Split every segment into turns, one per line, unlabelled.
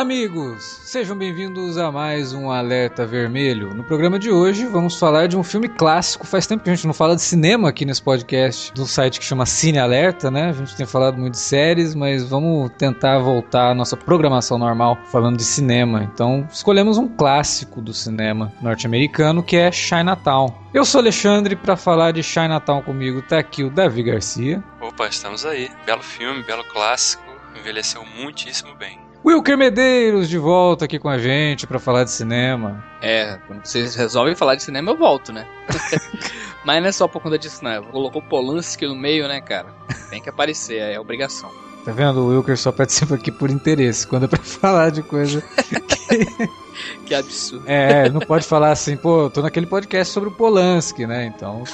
Olá, amigos! Sejam bem-vindos a mais um Alerta Vermelho. No programa de hoje vamos falar de um filme clássico. Faz tempo que a gente não fala de cinema aqui nesse podcast do site que chama Cine Alerta, né? A gente tem falado muito de séries, mas vamos tentar voltar à nossa programação normal falando de cinema. Então, escolhemos um clássico do cinema norte-americano que é Chinatown. Eu sou Alexandre para falar de Chinatown comigo. Tá aqui o Davi Garcia.
Opa, estamos aí. Belo filme, belo clássico. Envelheceu muitíssimo bem.
Wilker Medeiros de volta aqui com a gente para falar de cinema.
É, quando vocês resolvem falar de cinema, eu volto, né? Mas não é só por conta disso, não. Colocou Polanski no meio, né, cara? Tem que aparecer, é obrigação.
Tá vendo? O Wilker só participa aqui por interesse, quando é pra falar de coisa que...
que absurdo.
É, não pode falar assim, pô, tô naquele podcast sobre o Polanski, né? Então.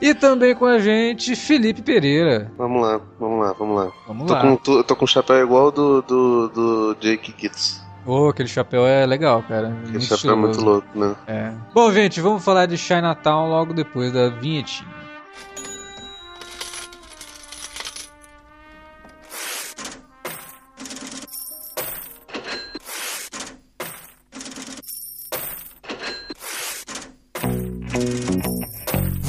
E também com a gente, Felipe Pereira.
Vamos lá, vamos lá, vamos lá.
Vamos
tô
lá.
Com, tô, tô com um chapéu igual do, do, do Jake Kitts.
Ô, oh, aquele chapéu é legal, cara.
Aquele muito chapéu é muito louco, né?
É. Bom, gente, vamos falar de Chinatown logo depois da vinhetinha.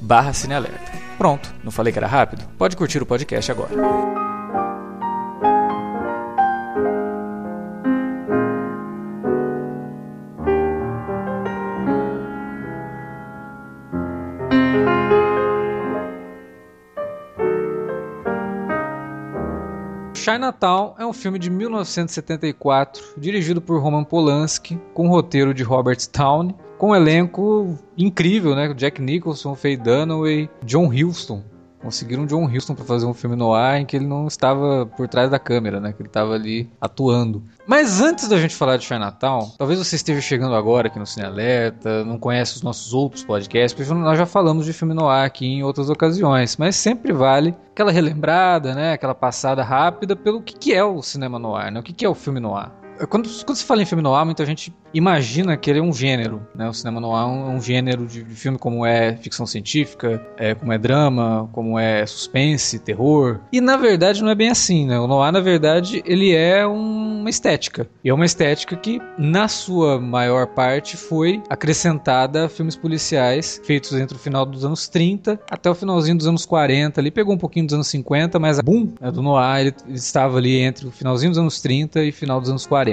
barra cinealerta. Pronto, não falei que era rápido? Pode curtir o podcast agora. Chinatown é um filme de 1974, dirigido por Roman Polanski, com roteiro de Robert Town, com um elenco incrível, né? Jack Nicholson, Faye Dunaway, John Huston. Conseguiram John Huston para fazer um filme no ar em que ele não estava por trás da câmera, né? Que ele estava ali atuando. Mas antes da gente falar de Chinatown, talvez você esteja chegando agora aqui no Cine Alerta, não conhece os nossos outros podcasts, porque nós já falamos de filme no ar aqui em outras ocasiões, mas sempre vale aquela relembrada, né? Aquela passada rápida pelo que, que é o cinema no ar, né? O que, que é o filme no ar. Quando, quando se fala em filme noir, muita gente imagina que ele é um gênero, né? O cinema noir é um, um gênero de, de, filme como é ficção científica, é, como é drama, como é suspense, terror. E na verdade não é bem assim, né? O noir, na verdade, ele é uma estética. E é uma estética que, na sua maior parte, foi acrescentada a filmes policiais feitos entre o final dos anos 30 até o finalzinho dos anos 40. Ali pegou um pouquinho dos anos 50, mas a boom né, do noir ele, ele estava ali entre o finalzinho dos anos 30 e final dos anos 40.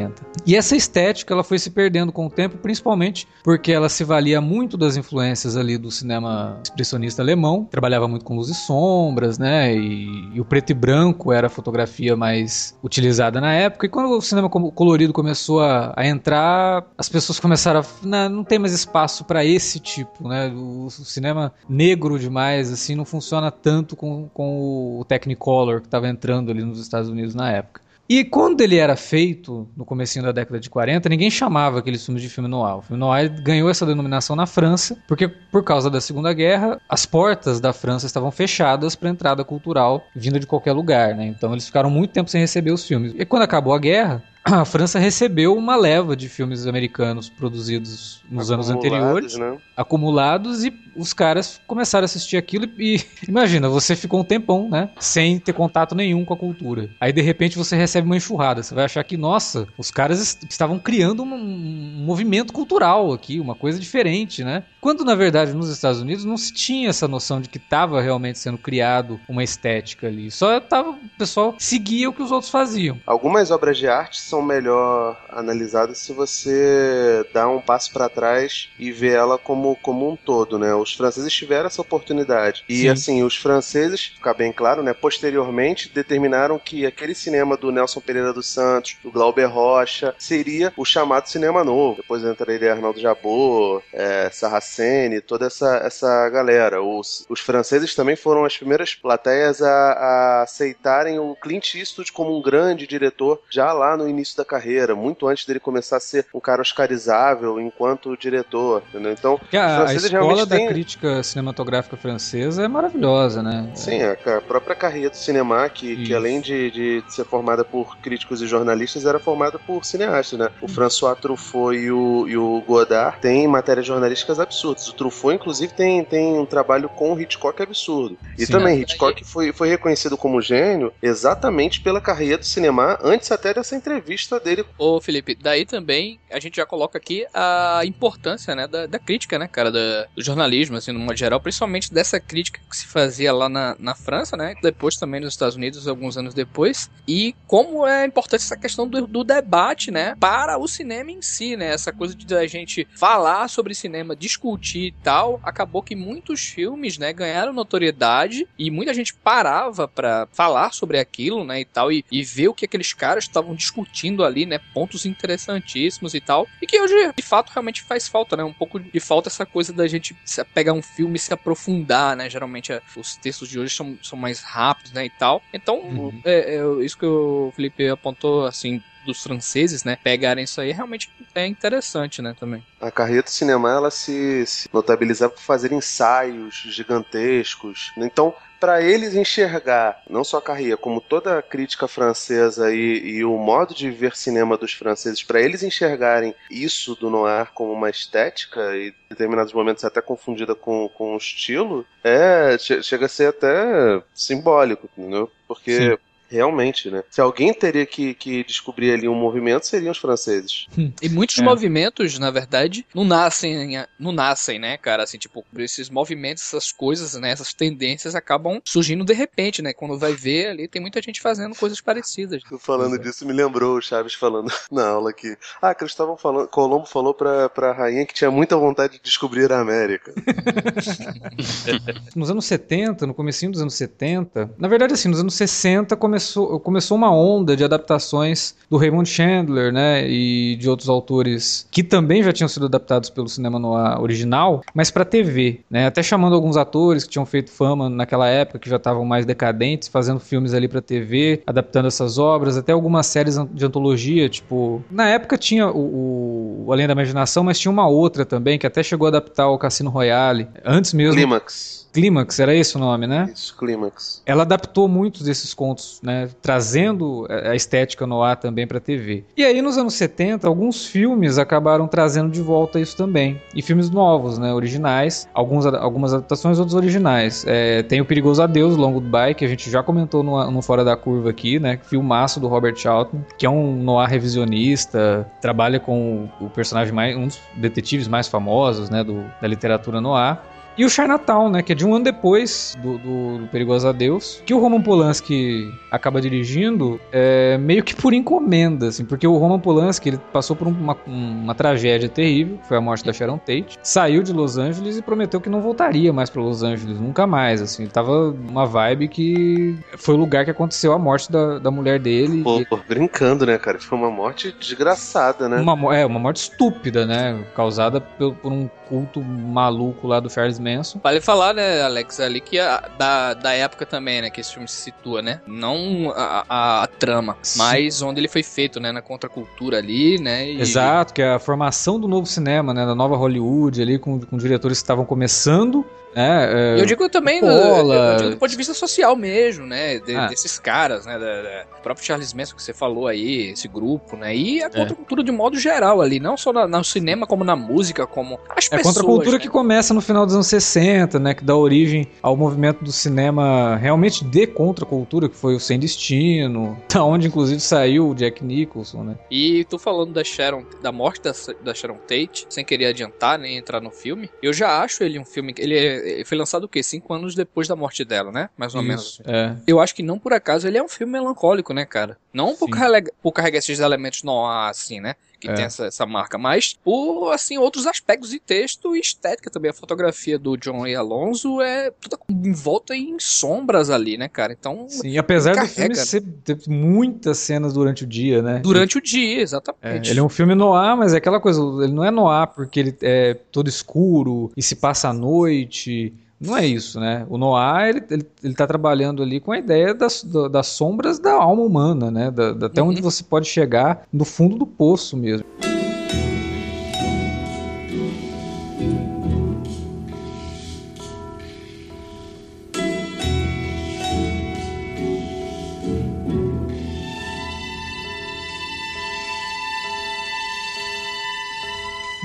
E essa estética ela foi se perdendo com o tempo, principalmente porque ela se valia muito das influências ali do cinema expressionista alemão, trabalhava muito com luz e sombras, né? E, e o preto e branco era a fotografia mais utilizada na época. E quando o cinema colorido começou a, a entrar, as pessoas começaram a não, não tem mais espaço para esse tipo, né? O, o, cinema negro demais assim não funciona tanto com, com o Technicolor que estava entrando ali nos Estados Unidos na época. E quando ele era feito, no comecinho da década de 40, ninguém chamava aqueles filmes de filme noir. O filme noir ganhou essa denominação na França, porque por causa da Segunda Guerra, as portas da França estavam fechadas para entrada cultural vinda de qualquer lugar, né? Então eles ficaram muito tempo sem receber os filmes. E quando acabou a guerra, a França recebeu uma leva de filmes americanos produzidos nos anos anteriores,
né?
acumulados, e os caras começaram a assistir aquilo e, imagina, você ficou um tempão, né, sem ter contato nenhum com a cultura. Aí de repente você recebe uma enxurrada, você vai achar que, nossa, os caras estavam criando um, um movimento cultural aqui, uma coisa diferente, né? Quando na verdade nos Estados Unidos não se tinha essa noção de que estava realmente sendo criado uma estética ali, só tava o pessoal seguia o que os outros faziam.
Algumas obras de arte são melhor analisadas se você dá um passo para trás e vê ela como, como um todo, né? Os franceses tiveram essa oportunidade. E Sim. assim, os franceses, ficar bem claro, né, posteriormente determinaram que aquele cinema do Nelson Pereira dos Santos, do Glauber Rocha, seria o chamado cinema novo. Depois entraria Arnaldo Jabot, é, Sarraceni, toda essa, essa galera. Os, os franceses também foram as primeiras plateias a, a aceitarem o Clint Eastwood como um grande diretor já lá no início início da carreira, muito antes dele começar a ser um cara oscarizável enquanto diretor, entendeu? Então,
a, a escola da têm... crítica cinematográfica francesa é maravilhosa, né?
Sim, a, a própria carreira do cinema, que, que além de, de, ser formada por críticos e jornalistas, era formada por cineastas, né? O François Truffaut e o, e o Godard têm matérias jornalísticas absurdas. O Truffaut, inclusive, tem, tem um trabalho com o Hitchcock absurdo. E Sim, também, Hitchcock foi, foi reconhecido como gênio exatamente pela carreira do cinema, antes até dessa entrevista dele.
Ô, Felipe, daí também a gente já coloca aqui a importância, né, da, da crítica, né, cara, da, do jornalismo, assim, no modo geral, principalmente dessa crítica que se fazia lá na, na França, né, depois também nos Estados Unidos, alguns anos depois, e como é importante essa questão do, do debate, né, para o cinema em si, né, essa coisa de a gente falar sobre cinema, discutir e tal, acabou que muitos filmes, né, ganharam notoriedade e muita gente parava para falar sobre aquilo, né, e tal, e, e ver o que aqueles caras estavam discutindo ali, né, pontos interessantíssimos e tal, e que hoje, de fato, realmente faz falta, né, um pouco de falta essa coisa da gente pegar um filme e se aprofundar, né, geralmente é, os textos de hoje são, são mais rápidos, né, e tal, então, uhum. é, é, isso que o Felipe apontou, assim, dos franceses, né, pegarem isso aí, realmente é interessante, né, também.
A carreira do cinema, ela se, se notabilizava por fazer ensaios gigantescos. Então, para eles enxergar não só a carreira, como toda a crítica francesa e, e o modo de ver cinema dos franceses, para eles enxergarem isso do noir como uma estética e em determinados momentos até confundida com, com o estilo, é chega a ser até simbólico, entendeu? Porque Sim Realmente, né? Se alguém teria que, que descobrir ali um movimento, seriam os franceses.
Hum. E muitos é. movimentos, na verdade, não nascem, não nascem, né, cara? Assim, tipo, esses movimentos, essas coisas, né, essas tendências acabam surgindo de repente, né? Quando vai ver ali, tem muita gente fazendo coisas parecidas.
Falando disso, me lembrou o Chaves falando na aula que, ah, Cristóvão falando, Colombo falou pra, pra rainha que tinha muita vontade de descobrir a América.
nos anos 70, no comecinho dos anos 70, na verdade, assim, nos anos 60 começou começou, começou uma onda de adaptações do Raymond Chandler, né, e de outros autores que também já tinham sido adaptados pelo cinema no original, mas para TV, né, até chamando alguns atores que tinham feito fama naquela época, que já estavam mais decadentes, fazendo filmes ali para TV, adaptando essas obras, até algumas séries de antologia, tipo, na época tinha o, o Além da Imaginação, mas tinha uma outra também que até chegou a adaptar o Cassino Royale, antes mesmo.
Clímax.
Clímax, era esse o nome, né?
Isso, Clímax.
Ela adaptou muitos desses contos, né? Trazendo a estética no ar também para TV. E aí, nos anos 70, alguns filmes acabaram trazendo de volta isso também. E filmes novos, né? Originais. Alguns, algumas adaptações, outros originais. É, tem o Perigoso Adeus, Long Goodbye, que a gente já comentou no, no Fora da Curva aqui, né? Filmaço do Robert Charlton, que é um noir revisionista, trabalha com o personagem mais. um dos detetives mais famosos, né? Do, da literatura noir. E o Chinatown, né, que é de um ano depois do, do, do Perigoso Adeus, que o Roman Polanski acaba dirigindo é, meio que por encomenda, assim, porque o Roman Polanski ele passou por uma, uma tragédia terrível, que foi a morte da Sharon Tate, saiu de Los Angeles e prometeu que não voltaria mais para Los Angeles, nunca mais, assim, ele tava uma vibe que foi o lugar que aconteceu a morte da, da mulher dele.
Pô, e... brincando, né, cara, foi uma morte desgraçada, né?
Uma, é, uma morte estúpida, né, causada por, por um culto maluco lá do Charles Manson.
Vale falar, né, Alex, ali que a, da, da época também, né, que esse filme se situa, né? Não a, a, a trama, Sim. mas onde ele foi feito, né, na contracultura ali, né?
E... Exato, que é a formação do novo cinema, né, da nova Hollywood ali, com, com diretores que estavam começando
é, é, eu digo também do, do ponto de vista social mesmo, né? De, ah. Desses caras, né? Da, da, próprio Charles Manson que você falou aí, esse grupo, né? E a é. contracultura de modo geral ali, não só no cinema, como na música, como as é pessoas. É a
contracultura né? que começa no final dos anos 60, né? Que dá origem ao movimento do cinema realmente de contracultura, que foi o Sem Destino, da onde inclusive saiu o Jack Nicholson, né?
E tu falando da Sharon, da morte da, da Sharon Tate, sem querer adiantar nem entrar no filme, eu já acho ele um filme. Ele é foi lançado o quê? Cinco anos depois da morte dela, né? Mais ou Isso, menos.
É.
Eu acho que não por acaso ele é um filme melancólico, né, cara? Não por, carrega, por carregar esses elementos no ar, assim, né? Que é. tem essa, essa, marca, mas por assim outros aspectos de texto e estética também. A fotografia do John e Alonso é toda envolta em sombras ali, né, cara? Então.
Sim, apesar do filme ser, ter muitas cenas durante o dia, né?
Durante o dia, exatamente.
É, ele é um filme no ar, mas é aquela coisa, ele não é no ar porque ele é todo escuro e se passa à noite Não é isso, né? O Noah, ele, ele, ele tá trabalhando ali com a ideia das, das sombras da alma humana, né? Da, da até uhum. onde você pode chegar no fundo do poço mesmo.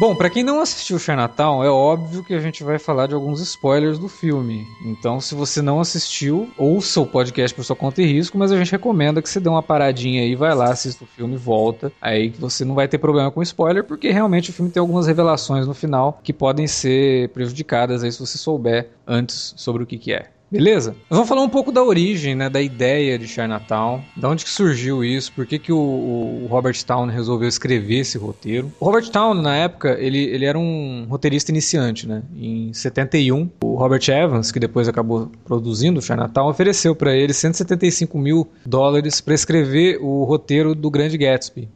Bom, para quem não assistiu Chinatown, é óbvio que a gente vai falar de alguns spoilers do filme. Então, se você não assistiu, ouça o podcast por sua conta e risco, mas a gente recomenda que você dê uma paradinha aí, vai lá, assista o filme, volta. Aí você não vai ter problema com spoiler, porque realmente o filme tem algumas revelações no final que podem ser prejudicadas aí se você souber antes sobre o que, que é. Beleza? Vamos falar um pouco da origem, né, da ideia de Chinatown, da onde que surgiu isso, por que, que o, o, Robert Town resolveu escrever esse roteiro. O Robert Town, na época, ele, ele era um roteirista iniciante, né? Em 71, o Robert Evans, que depois acabou produzindo o Chinatown, ofereceu para ele 175 mil dólares para escrever o roteiro do Grande Gatsby.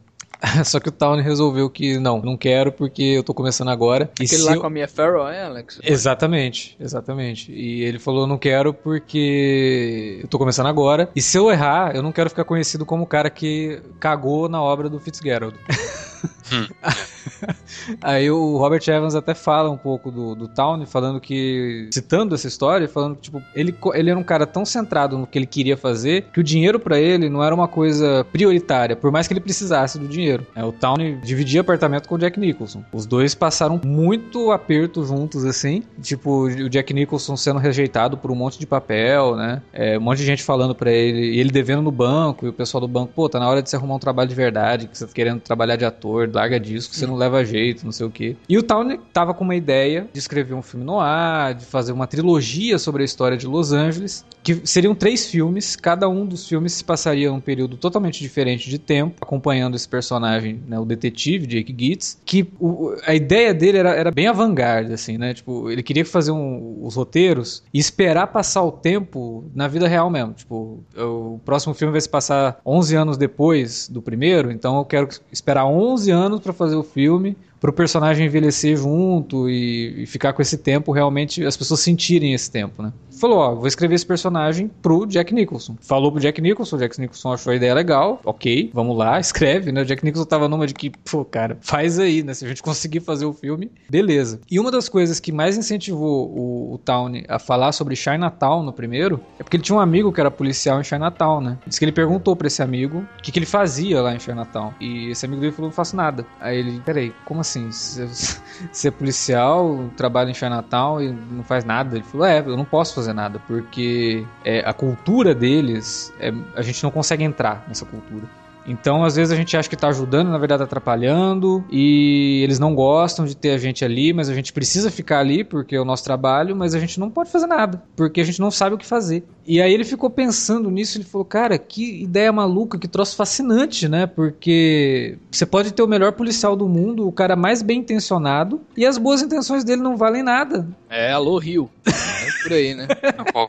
Só que o Town resolveu que não, não quero porque eu tô começando agora.
Aquele lá eu... com a Mia Farrow, é, Alex?
Exatamente, exatamente. E ele falou, não quero porque eu tô começando agora. E se eu errar, eu não quero ficar conhecido como o cara que cagou na obra do Fitzgerald. Hum, Aí o Robert Evans até fala um pouco do, do Town, falando que, citando essa história, falando que, tipo, ele, ele era um cara tão centrado no que ele queria fazer, que o dinheiro para ele não era uma coisa prioritária, por mais que ele precisasse do dinheiro. É, o Town dividia apartamento com o Jack Nicholson. Os dois passaram muito aperto juntos, assim, tipo, o Jack Nicholson sendo rejeitado por um monte de papel, né? É, um monte de gente falando para ele, e ele devendo no banco, e o pessoal do banco, pô, tá na hora de você arrumar um trabalho de verdade, que você tá querendo trabalhar de ator, larga disso, que você não leva jeito, não sei o quê. E o Townley tava com uma ideia de escrever um filme no ar, de fazer uma trilogia sobre a história de Los Angeles, que seriam três filmes, cada um dos filmes se passaria um período totalmente diferente de tempo, acompanhando esse personagem, né, o detetive Jake Gitz, que o, a ideia dele era, era bem avant-garde, assim, né, tipo, ele queria fazer um, os roteiros e esperar passar o tempo na vida real mesmo, tipo, o próximo filme vai se passar 11 anos depois do primeiro, então eu quero esperar 11 anos para fazer o filme para o personagem envelhecer junto e, e, ficar com esse tempo, realmente as pessoas sentirem esse tempo, né? Falou, ó, vou escrever esse personagem pro Jack Nicholson. Falou pro Jack Nicholson, o Jack Nicholson achou a ideia legal, ok, vamos lá, escreve, né? O Jack Nicholson tava numa de que, pô, cara, faz aí, né? Se a gente conseguir fazer o filme, beleza. E uma das coisas que mais incentivou o, o Town a falar sobre Chinatown no primeiro é porque ele tinha um amigo que era policial em Chinatown, né? Diz que ele perguntou pra esse amigo o que, que ele fazia lá em Chinatown. E esse amigo dele falou, não faço nada. Aí ele, peraí, como assim? ser policial, trabalha em Chinatown e não faz nada. Ele falou, é, eu não posso fazer nada, porque é, a cultura deles, é, a gente não consegue entrar nessa cultura. Então, às vezes a gente acha que está ajudando, na verdade tá atrapalhando, e eles não gostam de ter a gente ali, mas a gente precisa ficar ali porque é o nosso trabalho, mas a gente não pode fazer nada, porque a gente não sabe o que fazer. E aí ele ficou pensando nisso, ele falou, cara, que ideia maluca, que troço fascinante, né? Porque você pode ter o melhor policial do mundo, o cara mais bem intencionado, e as boas intenções dele não valem nada.
É, alô Rio. É por aí, né?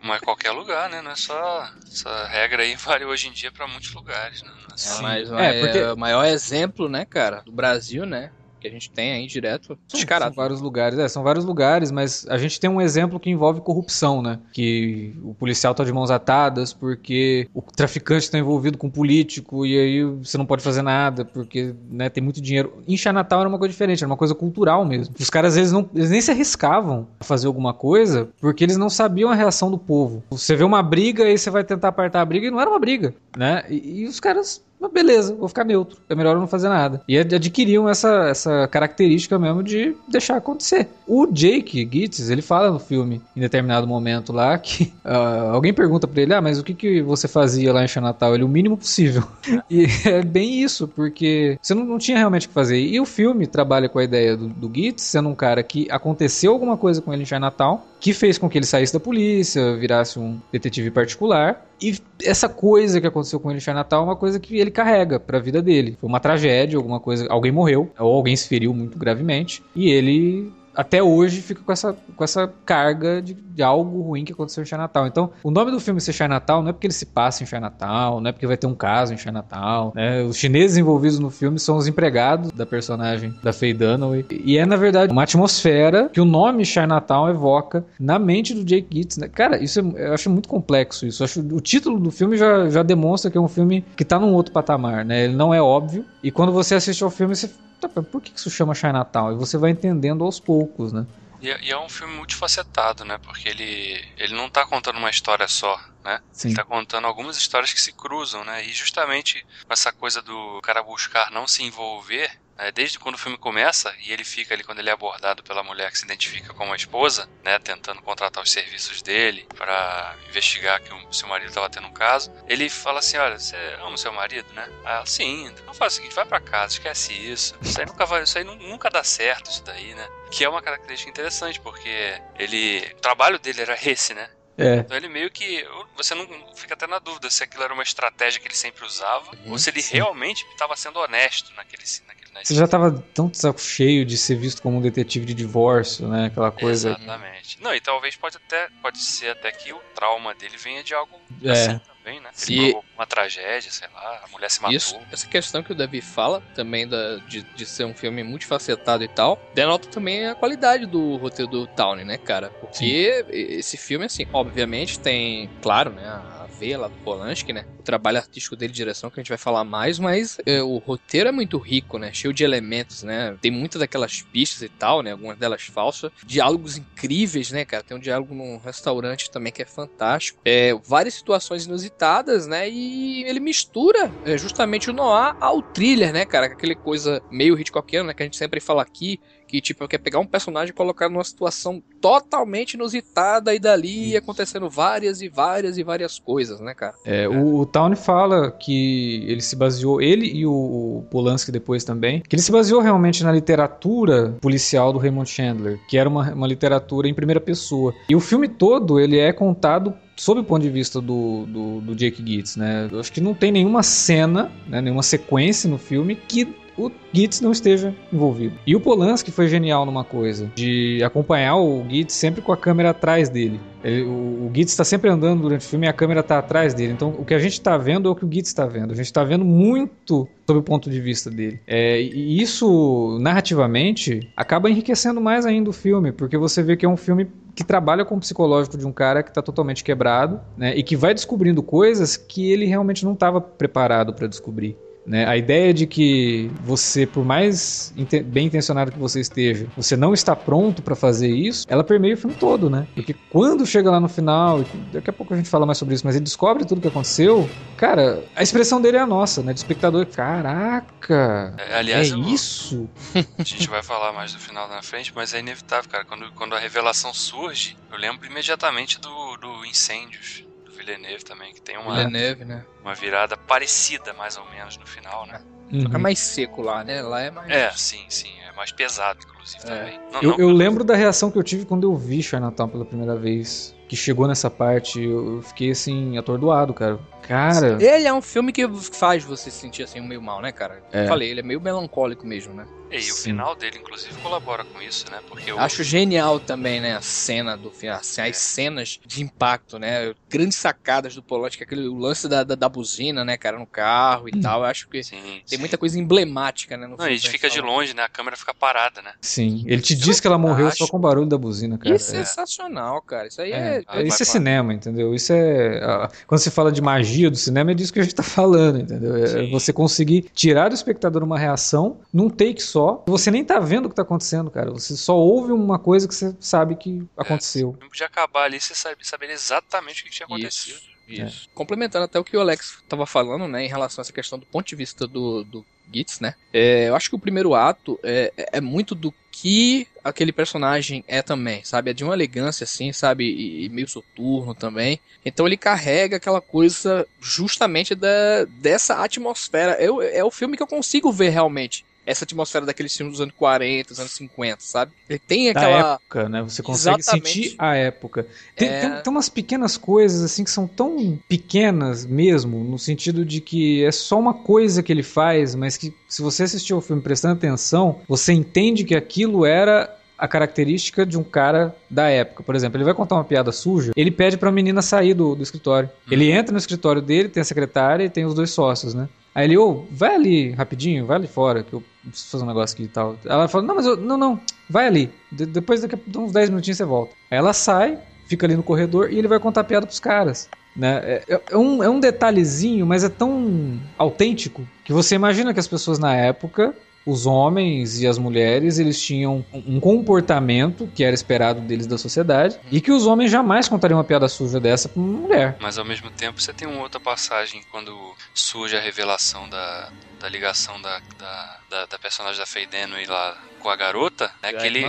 Mas qualquer lugar, né? Não é só. Essa regra aí vale hoje em dia para muitos lugares, né?
É, é, mas, é, porque... o maior exemplo, né, cara, do Brasil, né? Que a gente tem aí direto
descarado. São vários lugares, é, são vários lugares, mas a gente tem um exemplo que envolve corrupção, né? Que o policial tá de mãos atadas porque o traficante está envolvido com o político e aí você não pode fazer nada porque né, tem muito dinheiro. Em Natal era uma coisa diferente, era uma coisa cultural mesmo. Os caras eles, não, eles nem se arriscavam a fazer alguma coisa porque eles não sabiam a reação do povo. Você vê uma briga e você vai tentar apartar a briga e não era uma briga, né? e, e os caras mas beleza, vou ficar neutro. É melhor eu não fazer nada. E adquiriam essa, essa característica mesmo de deixar acontecer. O Jake Gitz, ele fala no filme, em determinado momento lá, que uh, alguém pergunta pra ele: Ah, mas o que, que você fazia lá em Natal? Ele, o mínimo possível. e é bem isso, porque você não, não tinha realmente o que fazer. E o filme trabalha com a ideia do, do Gitz sendo um cara que aconteceu alguma coisa com ele em Natal que fez com que ele saísse da polícia, virasse um detetive particular. E essa coisa que aconteceu com ele em Natal é uma coisa que ele carrega para a vida dele. Foi uma tragédia, alguma coisa, alguém morreu ou alguém se feriu muito gravemente e ele até hoje fica com essa, com essa carga de, de algo ruim que aconteceu em Chinatown. Então, o nome do filme ser Chinatown não é porque ele se passa em Chinatown, não é porque vai ter um caso em Chinatown, né? Os chineses envolvidos no filme são os empregados da personagem da Faye Dunaway. E é, na verdade, uma atmosfera que o nome Chinatown evoca na mente do Jake Gitz, né? Cara, isso é, eu acho muito complexo isso. Acho, o título do filme já, já demonstra que é um filme que tá num outro patamar, né? Ele não é óbvio. E quando você assiste ao filme, você tá, por que isso chama Chinatown? E você vai entendendo aos poucos, né?
E, é, e, é um filme multifacetado, né? Porque ele, ele não tá contando uma história só, né? Sim. Ele tá contando algumas histórias que se cruzam, né? E justamente com essa coisa do cara buscar não se envolver, é, desde quando o filme começa e ele fica ali quando ele é abordado pela mulher que se identifica como a esposa, né, tentando contratar os serviços dele para investigar que o seu marido estava tendo um caso, ele fala assim, olha, você ama o seu marido, né? Ela, sim, então faz o seguinte, vai para casa, esquece isso. Isso aí nunca vai, isso aí nunca dá certo isso daí, né? Que é uma característica interessante porque ele, o trabalho dele era esse, né?
É.
Então ele meio que. Você não fica até na dúvida se aquilo era uma estratégia que ele sempre usava ou se ele sim. realmente estava sendo honesto naquele. naquele
Você já estava tão saco cheio de ser visto como um detetive de divórcio, né? Aquela coisa.
Exatamente. Não, e talvez pode até pode ser até que o trauma dele venha de algo é. assim também, né? E... Uma tragédia, sei lá, a mulher se matou.
Isso, essa questão que o Davi fala também da, de, de ser um filme multifacetado e tal, denota também a qualidade do roteiro do Towney, né, cara? Porque Sim. esse filme, assim, obviamente tem, claro, né, a veia lá do Polanski, né? O trabalho artístico dele, direção, que a gente vai falar mais, mas é, o roteiro é muito rico, né? Cheio de elementos, né? Tem muitas daquelas pistas e tal, né? Algumas delas falsas. Diálogos incríveis, né, cara? Tem um diálogo num restaurante também que é fantástico. É, várias situações inusitadas, né? E ele mistura é, justamente o noir ao thriller, né, cara? Aquele coisa meio Hitchcockiano, né? Que a gente sempre fala aqui que tipo quer pegar um personagem e colocar numa situação totalmente inusitada e dali Isso. acontecendo várias e várias e várias coisas, né, cara?
É, o, o Town fala que ele se baseou, ele e o Polanski depois também, que ele se baseou realmente na literatura policial do Raymond Chandler, que era uma, uma literatura em primeira pessoa. E o filme todo ele é contado sob o ponto de vista do, do, do Jake Gitz, né? Eu acho que não tem nenhuma cena, né, nenhuma sequência no filme que o Gitz não esteja envolvido. E o Polanski foi genial numa coisa, de acompanhar o Gitz sempre com a câmera atrás dele. Ele, o, o Gitz está sempre andando durante o filme e a câmera está atrás dele. Então o que a gente está vendo é o que o Gitz está vendo. A gente está vendo muito sob o ponto de vista dele. É, e isso, narrativamente, acaba enriquecendo mais ainda o filme, porque você vê que é um filme que trabalha com o psicológico de um cara que está totalmente quebrado, né, e que vai descobrindo coisas que ele realmente não estava preparado para descobrir. Né? A ideia de que você, por mais bem intencionado que você esteja, você não está pronto para fazer isso, ela permeia o filme todo, né? Porque quando chega lá no final, daqui a pouco a gente fala mais sobre isso, mas ele descobre tudo que aconteceu, cara, a expressão dele é a nossa, né? De espectador, caraca, é, aliás, é isso?
A gente vai falar mais do final na frente, mas é inevitável, cara. Quando, quando a revelação surge, eu lembro imediatamente do, do Incêndios Villeneuve também, que tem uma,
Villeneuve, né?
uma virada parecida, mais ou menos, no final, né?
Uhum. é mais seco lá, né? Lá é mais.
É, sim, sim. É mais pesado, inclusive, é. também.
Não, eu, não, eu lembro da reação que eu tive quando eu vi Chinatown pela primeira vez. Que chegou nessa parte, eu fiquei assim, atordoado, cara. Cara.
Ele é um filme que faz você se sentir assim meio mal, né, cara? É. Eu falei, ele é meio melancólico mesmo, né?
E, e o final dele, inclusive, colabora com isso, né? Porque eu...
Acho genial também, né? A cena do filme, assim, as é. cenas de impacto, né? Grandes sacadas do Polanski, aquele o lance da, da, da, buzina, né, cara, no carro e hum. tal. Eu acho que sim, tem sim. muita coisa emblemática, né? No
Não, filme, a gente fica de longe, né? A câmera fica parada, né?
Sim. Ele te diz que ela morreu só com o barulho da buzina, cara.
Isso é, é sensacional, cara. Isso aí é.
é... Isso é cinema, entendeu? Isso é. Quando se fala de magia do cinema, é disso que a gente tá falando, entendeu? É você conseguir tirar do espectador uma reação num take só. Você nem tá vendo o que tá acontecendo, cara. Você só ouve uma coisa que você sabe que aconteceu.
É, de acabar ali, você sabe, saber exatamente o que tinha acontecido.
Isso. Isso. É. Complementando até o que o Alex estava falando, né, em relação a essa questão do ponto de vista do, do Gitz, né? É, eu acho que o primeiro ato é, é muito do que aquele personagem é também, sabe? É de uma elegância assim, sabe? E, e meio soturno também. Então ele carrega aquela coisa justamente da, dessa atmosfera. Eu, é o filme que eu consigo ver realmente essa atmosfera daqueles filmes dos anos 40, dos anos 50, sabe? Ele tem aquela.
Da época, né? Você consegue Exatamente. sentir a época. Tem, é... tem, tem, umas pequenas coisas, assim, que são tão pequenas mesmo, no sentido de que é só uma coisa que ele faz, mas que se você assistir o filme prestando atenção, você entende que aquilo era a característica de um cara da época. Por exemplo, ele vai contar uma piada suja, ele pede pra menina sair do, do escritório. Uhum. Ele entra no escritório dele, tem a secretária e tem os dois sócios, né? Aí ele, ô, oh, vai ali rapidinho, vai ali fora, que eu preciso fazer um negócio aqui e tal. Ela fala, não, mas eu, não, não, vai ali. De, depois daqui a uns 10 minutinhos você volta. Aí ela sai, fica ali no corredor e ele vai contar piada pros caras. Né? É, é, é, um, é um detalhezinho, mas é tão autêntico que você imagina que as pessoas na época os homens e as mulheres eles tinham um comportamento que era esperado deles da sociedade e que os homens jamais contariam uma piada suja dessa pra uma mulher.
Mas ao mesmo tempo você tem uma outra passagem quando surge a revelação da, da ligação da, da, da, da personagem da Faye Dunaway lá com a garota, né? Que ele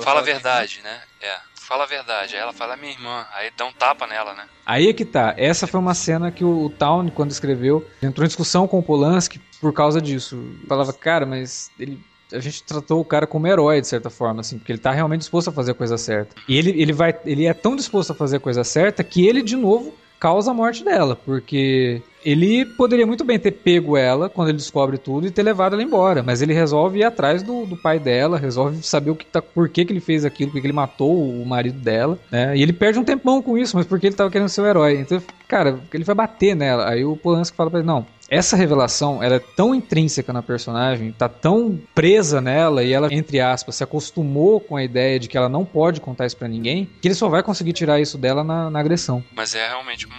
fala a verdade, né? É fala a verdade. Aí ela fala, minha irmã. Aí dá um tapa nela, né?
Aí é que tá. Essa foi uma cena que o Town, quando escreveu, entrou em discussão com o Polanski por causa disso. Falava, cara, mas ele a gente tratou o cara como herói, de certa forma, assim, porque ele tá realmente disposto a fazer a coisa certa. E ele, ele, vai, ele é tão disposto a fazer a coisa certa que ele, de novo, causa a morte dela, porque ele poderia muito bem ter pego ela quando ele descobre tudo e ter levado ela embora, mas ele resolve ir atrás do, do pai dela, resolve saber o que tá, por que, que ele fez aquilo, porque ele matou o marido dela, né? E ele perde um tempão com isso, mas porque ele tava querendo ser o herói. Então, cara, ele vai bater nela. Aí o Polanski fala pra ele: não, essa revelação ela é tão intrínseca na personagem, tá tão presa nela e ela, entre aspas, se acostumou com a ideia de que ela não pode contar isso para ninguém, que ele só vai conseguir tirar isso dela na, na agressão.
Mas é realmente um,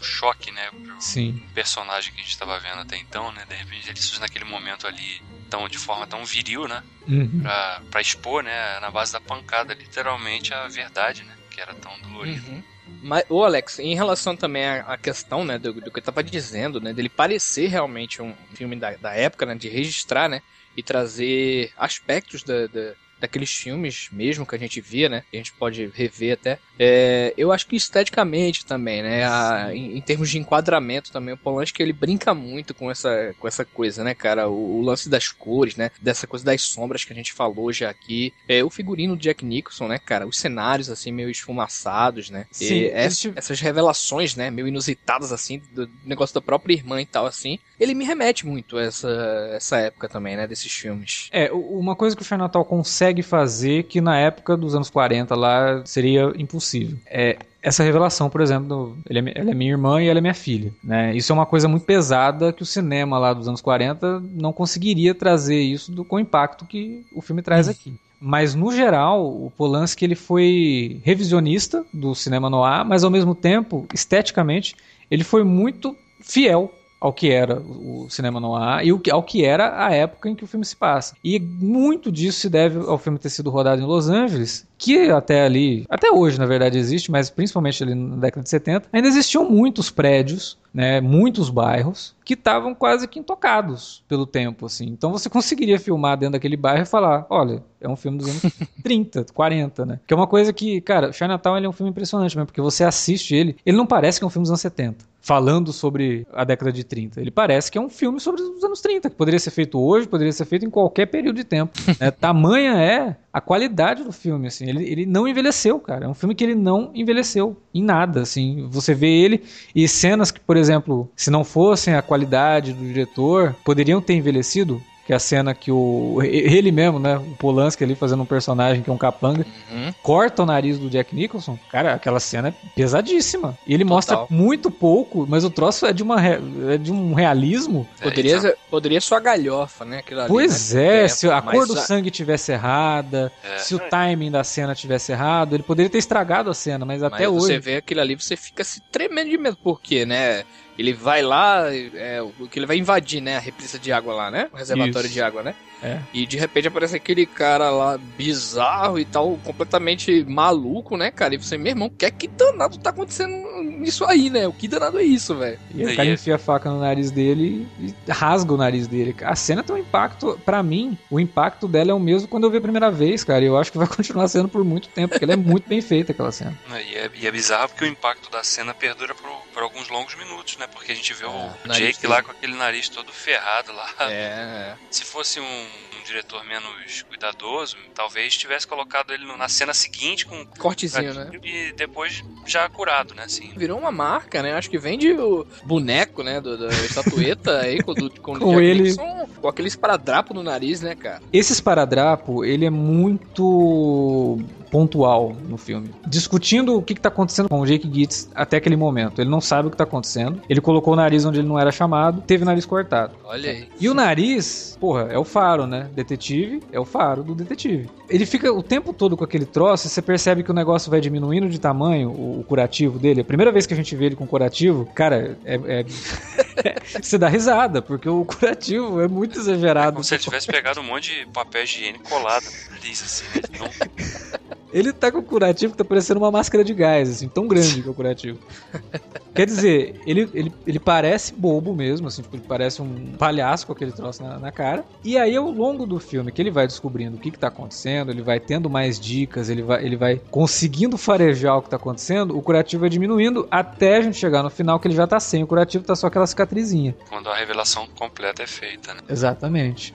um choque, né, pro Sim. personagem que a gente estava vendo até então, né? De repente ele surge naquele momento ali tão, de forma tão viril, né? Uhum. Pra, pra expor, né, na base da pancada, literalmente a verdade, né? Que era tão dolorida. Uhum.
Mas, ô Alex, em relação também à, questão, né, do, do, que eu tava dizendo, né, dele parecer realmente um filme da, da época, né, de registrar, né, e trazer aspectos da, da daqueles filmes mesmo que a gente via, né? Que a gente pode rever até. É, eu acho que esteticamente também, né? A, em, em, termos de enquadramento também, o Polanski ele brinca muito com essa, com essa coisa, né, cara? O, o, lance das cores, né? Dessa coisa das sombras que a gente falou já aqui. É, o figurino do Jack Nicholson, né, cara? Os cenários, assim, meio esfumaçados, né? Sim, e esse... essas revelações, né? Meio inusitadas, assim, do negócio da própria irmã e tal, assim. Ele me remete muito a essa, essa época também, né? Desses filmes.
É, uma coisa que o Fernantal consegue consegue fazer que na época dos anos 40 lá seria impossível. É, essa revelação, por exemplo, é, ela é minha irmã e ela é minha filha. Né? Isso é uma coisa muito pesada que o cinema lá dos anos 40 não conseguiria trazer isso do, com o impacto que o filme traz uhum. aqui. Mas no geral, o Polanski ele foi revisionista do cinema noir, mas ao mesmo tempo, esteticamente, ele foi muito fiel ao que era o cinema noir e ao que era a época em que o filme se passa. E muito disso se deve ao filme ter sido rodado em Los Angeles, que até ali, até hoje na verdade existe, mas principalmente ali na década de 70, ainda existiam muitos prédios, né, muitos bairros que estavam quase que intocados pelo tempo, assim. Então você conseguiria filmar dentro daquele bairro e falar, olha, é um filme dos anos 30, 40, né? Que é uma coisa que, cara, Chinatown ele é um filme impressionante mesmo, porque você assiste ele, ele não parece que é um filme dos anos 70 falando sobre a década de 30. Ele parece que é um filme sobre os anos 30, que poderia ser feito hoje, poderia ser feito em qualquer período de tempo. Né? Tamanha é a qualidade do filme, assim. Ele, ele não envelheceu, cara. É um filme que ele não envelheceu em nada, assim. Você vê ele e cenas que, por exemplo, se não fossem a qualidade do diretor, poderiam ter envelhecido que é a cena que o ele mesmo, né, o Polanski ali fazendo um personagem que é um capanga, uhum. corta o nariz do Jack Nicholson. Cara, aquela cena é pesadíssima. E ele Total. mostra muito pouco, mas o troço é de uma é de um realismo.
É, poderia poderia sua galhofa, né,
ali, Pois né? é, se a cor do sangue tivesse errada, é. se o timing da cena tivesse errado, ele poderia ter estragado a cena, mas, mas até hoje
você vê aquilo ali, você fica se tremendo de medo, porque, né, ele vai lá, é, o que ele vai invadir, né? A represa de água lá, né? O reservatório Isso. de água, né? É. E de repente aparece aquele cara lá bizarro e tal, completamente maluco, né, cara? E você, meu irmão, o que é que danado tá acontecendo nisso aí, né? O que danado é isso, velho?
E o cara enfia a faca no nariz dele e rasga o nariz dele. A cena tem um impacto, para mim, o impacto dela é o mesmo quando eu vi a primeira vez, cara. E eu acho que vai continuar sendo por muito tempo, porque ela é muito bem feita, aquela cena.
E é, e é bizarro porque o impacto da cena perdura por, por alguns longos minutos, né? Porque a gente vê é, o Jake lá com aquele nariz todo ferrado lá. É. Se fosse um um diretor menos cuidadoso, talvez tivesse colocado ele na cena seguinte com
cortezinho, né?
E depois já curado, né? Assim.
Virou uma marca, né? Acho que vende o boneco, né? Do, da estatueta aí com, do,
com, com ele
com aquele esparadrapo no nariz, né, cara?
Esse esparadrapo, ele é muito pontual no filme. Discutindo o que, está acontecendo com o Jake Gitz até aquele momento. Ele não sabe o que está acontecendo. Ele colocou o nariz onde ele não era chamado, teve o nariz cortado.
Olha aí.
E o nariz, porra, é o faro, né? Detetive é o faro do detetive. Ele fica o tempo todo com aquele troço e você percebe que o negócio vai diminuindo de tamanho, o, o curativo dele. A primeira vez que a gente vê ele com curativo, cara, é, é... você dá risada, porque o curativo é muito exagerado. É
como se ele tivesse pegado um monte de papel higiênico colado nariz, assim, né? Não...
Ele tá com o curativo que tá parecendo uma máscara de gás, assim, tão grande que é o curativo. Quer dizer, ele, ele, ele parece bobo mesmo, assim, tipo, ele parece um palhaço com aquele troço na, na, cara. E aí, ao longo do filme, que ele vai descobrindo o que, que tá acontecendo, ele vai tendo mais dicas, ele vai, ele vai conseguindo farejar o que tá acontecendo, o curativo vai diminuindo até a gente chegar no final que ele já tá sem. O curativo tá só aquela cicatrizinha.
Quando a revelação completa é feita, né?
Exatamente.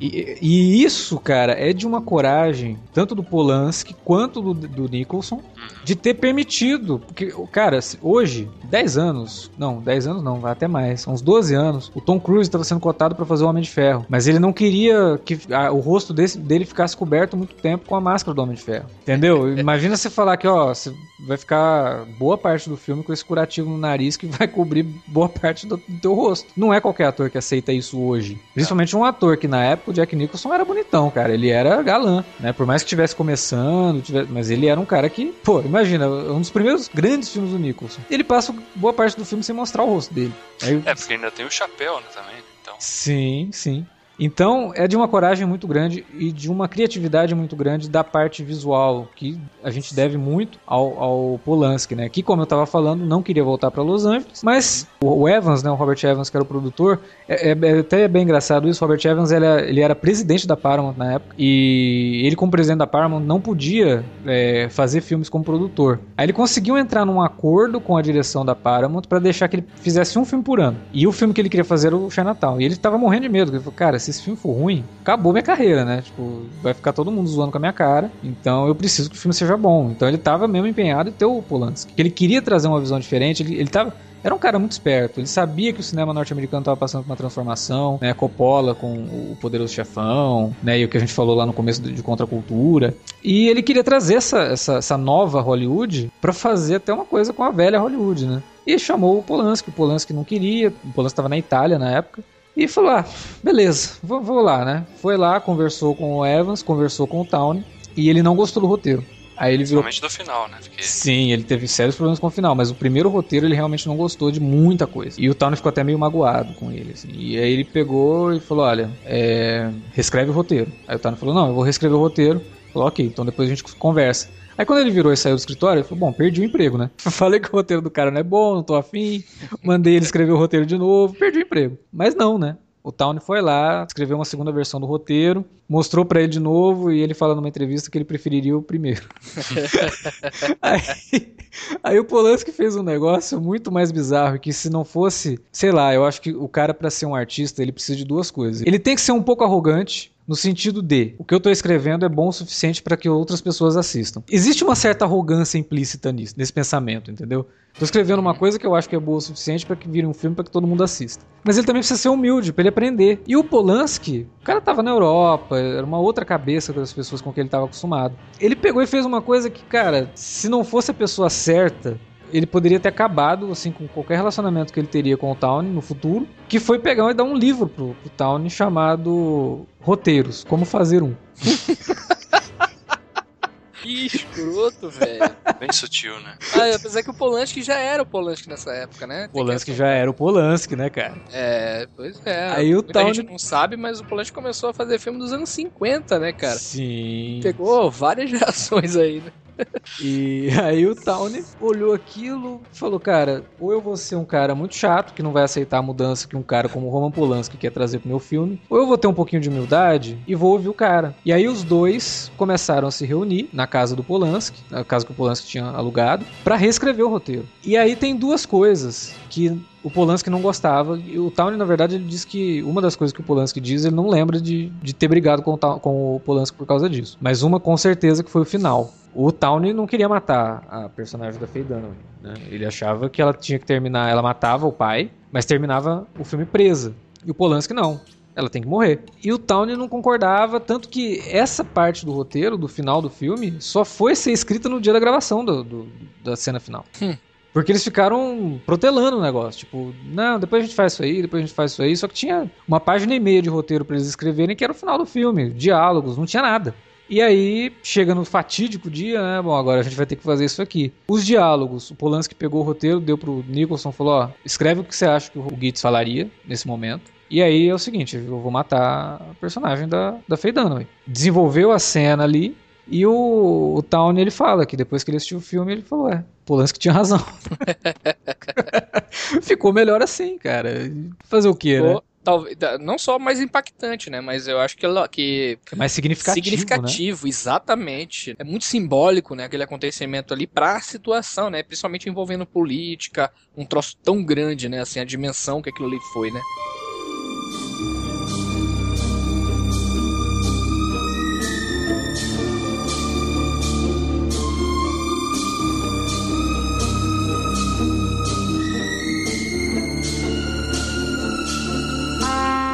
E, e, isso, cara, é de uma coragem, tanto do Polanski quanto do, do Nicholson, uhum. de ter permitido. Porque, cara, hoje, 10 anos, não, 10 anos não, vai até mais, uns 12 anos, o Tom Cruise estava sendo cotado para fazer o Homem de Ferro. Mas ele não queria que a, o rosto desse, dele ficasse coberto muito tempo com a máscara do Homem de Ferro. Entendeu? Imagina você falar que, ó, você vai ficar boa parte do filme com esse curativo no nariz que vai cobrir boa parte do, do teu rosto. Não é qualquer ator que aceita isso hoje. Principalmente um ator que na época o Jack Nicholson era bonitão, cara. Ele era galã, né? Por mais que estivesse começando, tivesse... mas ele era um cara que, pô, imagina, um dos primeiros grandes filmes do Nicholson. Ele passa boa parte do filme sem mostrar o rosto dele.
Aí... É, porque ainda tem o chapéu, né, também. Então.
Sim, sim. Então, é de uma coragem muito grande e de uma criatividade muito grande da parte visual, que a gente deve muito ao, ao Polanski, né? Que, como eu estava falando, não queria voltar para Los Angeles, mas o Evans, né, o Robert Evans, que era o produtor, é, é, é até bem engraçado isso. O Robert Evans ele, ele, era presidente da Paramount na época e ele, como presidente da Paramount, não podia é, fazer filmes como produtor. Aí ele conseguiu entrar num acordo com a direção da Paramount para deixar que ele fizesse um filme por ano. E o filme que ele queria fazer era o Chinatown. E ele estava morrendo de medo. Ele falou, cara, se esse filme for ruim, acabou minha carreira, né? Tipo, vai ficar todo mundo zoando com a minha cara. Então eu preciso que o filme seja bom. Então ele estava mesmo empenhado em ter o Polanski. Ele queria trazer uma visão diferente. Ele, ele tava era um cara muito esperto. Ele sabia que o cinema norte-americano estava passando por uma transformação, né? Coppola com o Poderoso Chefão, né? E o que a gente falou lá no começo de Contracultura. E ele queria trazer essa, essa, essa nova Hollywood para fazer até uma coisa com a velha Hollywood, né? E chamou o Polanski. O Polanski não queria. O Polanski estava na Itália na época. E falou: ah, beleza, vou, vou lá, né? Foi lá, conversou com o Evans, conversou com o Town. E ele não gostou do roteiro. Aí ele virou.
Principalmente do final, né? Porque...
Sim, ele teve sérios problemas com o final, mas o primeiro roteiro ele realmente não gostou de muita coisa. E o Towner ficou até meio magoado com ele, assim. E aí ele pegou e falou: olha, é... reescreve o roteiro. Aí o Towner falou: não, eu vou reescrever o roteiro. Falou, ok, então depois a gente conversa. Aí quando ele virou e saiu do escritório, ele falou: Bom, perdi o emprego, né? Falei que o roteiro do cara não é bom, não tô afim. Mandei ele escrever o roteiro de novo, perdi o emprego. Mas não, né? O Town foi lá, escreveu uma segunda versão do roteiro, mostrou para ele de novo e ele fala numa entrevista que ele preferiria o primeiro. aí, aí, o Polanski fez um negócio muito mais bizarro que se não fosse, sei lá, eu acho que o cara para ser um artista ele precisa de duas coisas. Ele tem que ser um pouco arrogante, no sentido de o que eu estou escrevendo é bom o suficiente para que outras pessoas assistam. Existe uma certa arrogância implícita nisso, nesse pensamento, entendeu? Estou escrevendo uma coisa que eu acho que é boa o suficiente para que vire um filme para que todo mundo assista. Mas ele também precisa ser humilde para ele aprender. E o Polanski, o cara estava na Europa, era uma outra cabeça das pessoas com que ele estava acostumado. Ele pegou e fez uma coisa que, cara, se não fosse a pessoa certa, ele poderia ter acabado assim com qualquer relacionamento que ele teria com o Town no futuro, que foi pegar e dar um livro pro, pro Town chamado Roteiros, como fazer um.
Que escroto, velho.
Bem sutil, né?
Ah, apesar que o Polanski já era o Polanski nessa época, né?
O Polanski já era o Polanski, né, cara?
É, pois é.
Aí o Town...
A gente não sabe, mas o Polanski começou a fazer filme dos anos 50, né, cara?
Sim.
Pegou várias gerações aí, né?
E aí o Towne olhou aquilo falou, cara, ou eu vou ser um cara muito chato, que não vai aceitar a mudança que um cara como o Roman Polanski quer trazer pro meu filme, ou eu vou ter um pouquinho de humildade e vou ouvir o cara. E aí os dois começaram a se reunir na casa do Polanski, na casa que o Polanski tinha alugado, para reescrever o roteiro. E aí tem duas coisas que o Polanski não gostava. E o Towney, na verdade, ele diz que uma das coisas que o Polanski diz, ele não lembra de, de ter brigado com o, com o Polanski por causa disso. Mas uma com certeza que foi o final. O Towney não queria matar a personagem da Faye Dunaway, né? Ele achava que ela tinha que terminar, ela matava o pai, mas terminava o filme presa. E o Polanski não. ela tem que morrer. E o Towne não concordava, tanto que essa parte do roteiro, do final do filme, só foi ser escrita no dia da gravação do, do da cena final. Hum. Porque eles ficaram protelando o negócio. Tipo, não, depois a gente faz isso aí, depois a gente faz isso aí. Só que tinha uma página e meia de roteiro para eles escreverem, que era o final do filme. Diálogos, não tinha nada. E aí, chega no fatídico dia, né? Bom, agora a gente vai ter que fazer isso aqui. Os diálogos, o Polanski pegou o roteiro, deu pro Nicholson, falou, ó, escreve o que você acha que o Gitz falaria nesse momento. E aí é o seguinte, eu vou matar a personagem da, da Faye Dunaway. Desenvolveu a cena ali, e o, o Town ele fala que depois que ele assistiu o filme, ele falou: é, Polanski tinha razão. Ficou melhor assim, cara. Fazer o quê, Ficou, né?
Talvez, não só mais impactante, né? Mas eu acho que, que
é mais significativo.
Significativo,
né?
exatamente. É muito simbólico, né? Aquele acontecimento ali pra situação, né? Principalmente envolvendo política, um troço tão grande, né? Assim, a dimensão que aquilo ali foi, né?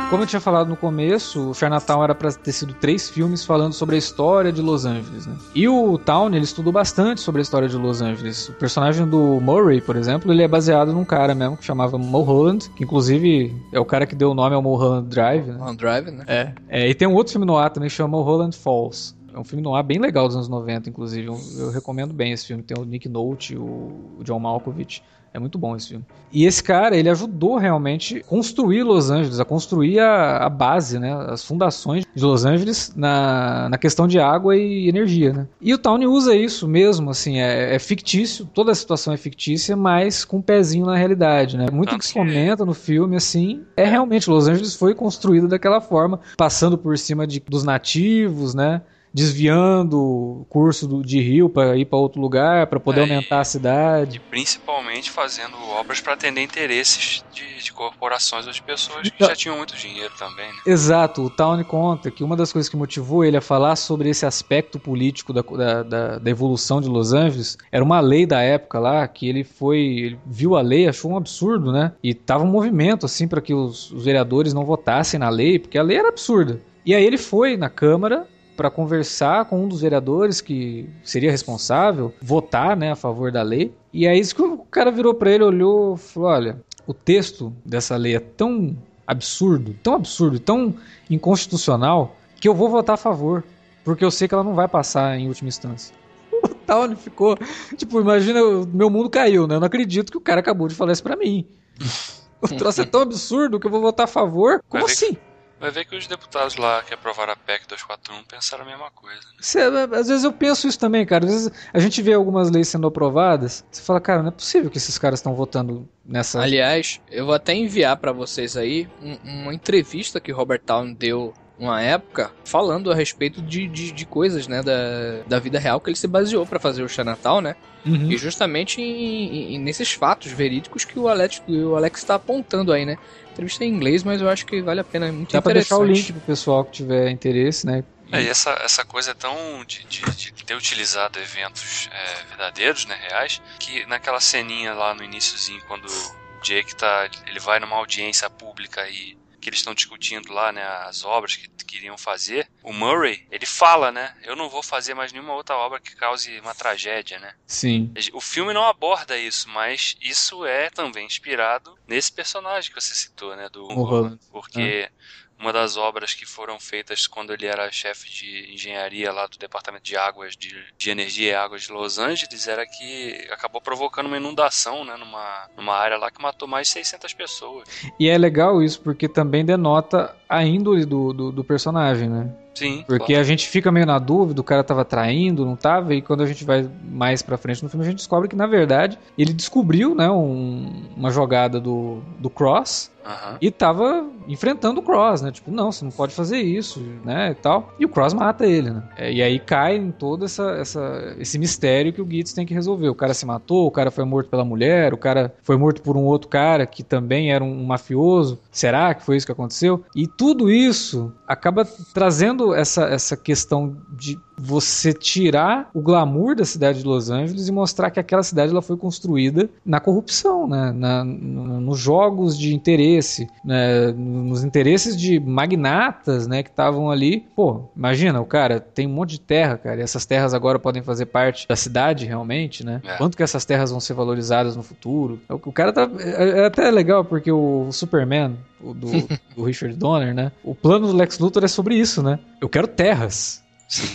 Como eu tinha falado no começo, o Chinatown era para ter sido três filmes falando sobre a história de Los Angeles, né? E o Town, ele estudou bastante sobre a história de Los Angeles. O personagem do Murray, por exemplo, ele é baseado num cara mesmo que chamava Mulholland, que inclusive é o cara que deu o nome ao Mulholland Drive, né?
Mulholland Drive, né?
É. é. E tem um outro filme no ar também que chama Mulholland Falls. É um filme no ar bem legal dos anos 90, inclusive. Eu, eu recomendo bem esse filme. Tem o Nick Nolte, o John Malkovich. É muito bom esse filme. E esse cara, ele ajudou realmente a construir Los Angeles, a construir a, a base, né, as fundações de Los Angeles na, na questão de água e energia, né. E o Towne usa isso mesmo, assim, é, é fictício, toda a situação é fictícia, mas com um pezinho na realidade, né. Muito que se comenta no filme, assim, é realmente, Los Angeles foi construída daquela forma, passando por cima de, dos nativos, né, desviando o curso do, de rio para ir para outro lugar, para poder é, aumentar a cidade.
E principalmente fazendo obras para atender interesses de, de, corporações ou de pessoas que então, já tinham muito dinheiro também. Né?
Exato, o Town conta que uma das coisas que motivou ele a falar sobre esse aspecto político da, da, da, da evolução de Los Angeles era uma lei da época lá que ele foi, ele viu a lei, achou um absurdo, né? E tava um movimento assim para que os, os vereadores não votassem na lei, porque a lei era absurda. E aí ele foi na Câmara para conversar com um dos vereadores que seria responsável, votar né, a favor da lei. E aí o cara virou para ele, olhou e falou: Olha, o texto dessa lei é tão absurdo, tão absurdo, tão inconstitucional, que eu vou votar a favor, porque eu sei que ela não vai passar em última instância. O Town ficou. Tipo, imagina, meu mundo caiu, né? Eu não acredito que o cara acabou de falar isso pra mim. O troço é tão absurdo que eu vou votar a favor? Como assim?
Vai ver que os deputados lá que aprovaram a PEC 241 pensaram a mesma coisa. Né?
Cê, às vezes eu penso isso também, cara. Às vezes a gente vê algumas leis sendo aprovadas, você fala, cara, não é possível que esses caras estão votando nessa.
Aliás, eu vou até enviar para vocês aí um, uma entrevista que Robert Town deu uma época falando a respeito de, de, de, coisas, né, da, da vida real que ele se baseou para fazer o Natal, né? Uhum. E justamente em, em, nesses fatos verídicos que o Alex o Alex está apontando aí, né? Entrevista em inglês, mas eu acho que vale a pena, é muito Dá interessante.
Dá pra deixar o link pro pessoal que tiver interesse, né?
É, e essa, essa coisa é tão de, de, de ter utilizado eventos é, verdadeiros, né, reais, que naquela ceninha lá no iníciozinho, quando o Jake tá, ele vai numa audiência pública e que eles estão discutindo lá, né, as obras que queriam fazer, o Murray, ele fala, né, eu não vou fazer mais nenhuma outra obra que cause uma tragédia, né?
Sim.
O filme não aborda isso, mas isso é também inspirado nesse personagem que você citou, né, do
Mulholland,
porque é uma das obras que foram feitas quando ele era chefe de engenharia lá do Departamento de Águas de, de Energia e Águas de Los Angeles era que acabou provocando uma inundação, né, numa, numa área lá que matou mais de 600 pessoas.
E é legal isso porque também denota a índole do, do, do personagem, né?
Sim.
Porque claro. a gente fica meio na dúvida, o cara tava traindo, não tava, e quando a gente vai mais pra frente no filme, a gente descobre que, na verdade, ele descobriu, né, um, uma jogada do, do Cross, Uhum. E tava enfrentando o Cross, né? Tipo, não, você não pode fazer isso, né? E tal. E o Cross mata ele, né? É, e aí cai em todo essa, essa, esse mistério que o Gitz tem que resolver. O cara se matou, o cara foi morto pela mulher, o cara foi morto por um outro cara que também era um mafioso. Será que foi isso que aconteceu? E tudo isso acaba trazendo essa, essa questão de você tirar o glamour da cidade de Los Angeles e mostrar que aquela cidade ela foi construída na corrupção, né? na, nos jogos de interesse, né? nos interesses de magnatas né? que estavam ali. Pô, imagina, o cara tem um monte de terra, cara, e essas terras agora podem fazer parte da cidade realmente, né? É. Quanto que essas terras vão ser valorizadas no futuro? O cara tá. É, é até legal porque o Superman, do, do Richard Donner, né? O plano do Lex Luthor é sobre isso, né? Eu quero terras.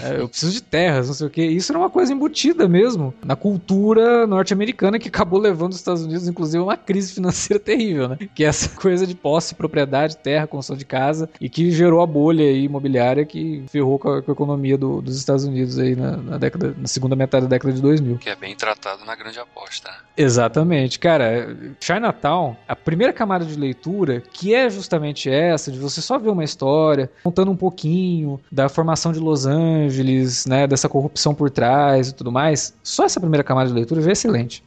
É, eu preciso de terras, não sei o que. Isso era uma coisa embutida mesmo na cultura norte-americana que acabou levando os Estados Unidos, inclusive, a uma crise financeira terrível, né? Que é essa coisa de posse, propriedade, terra, construção de casa e que gerou a bolha imobiliária que ferrou com a, com a economia do, dos Estados Unidos aí na, na, década, na segunda metade da década de 2000.
Que é bem tratado na grande aposta.
Exatamente. Cara, Chinatown, a primeira camada de leitura, que é justamente essa, de você só ver uma história, contando um pouquinho da formação de Los Angeles né, dessa corrupção por trás e tudo mais, só essa primeira camada de leitura é excelente.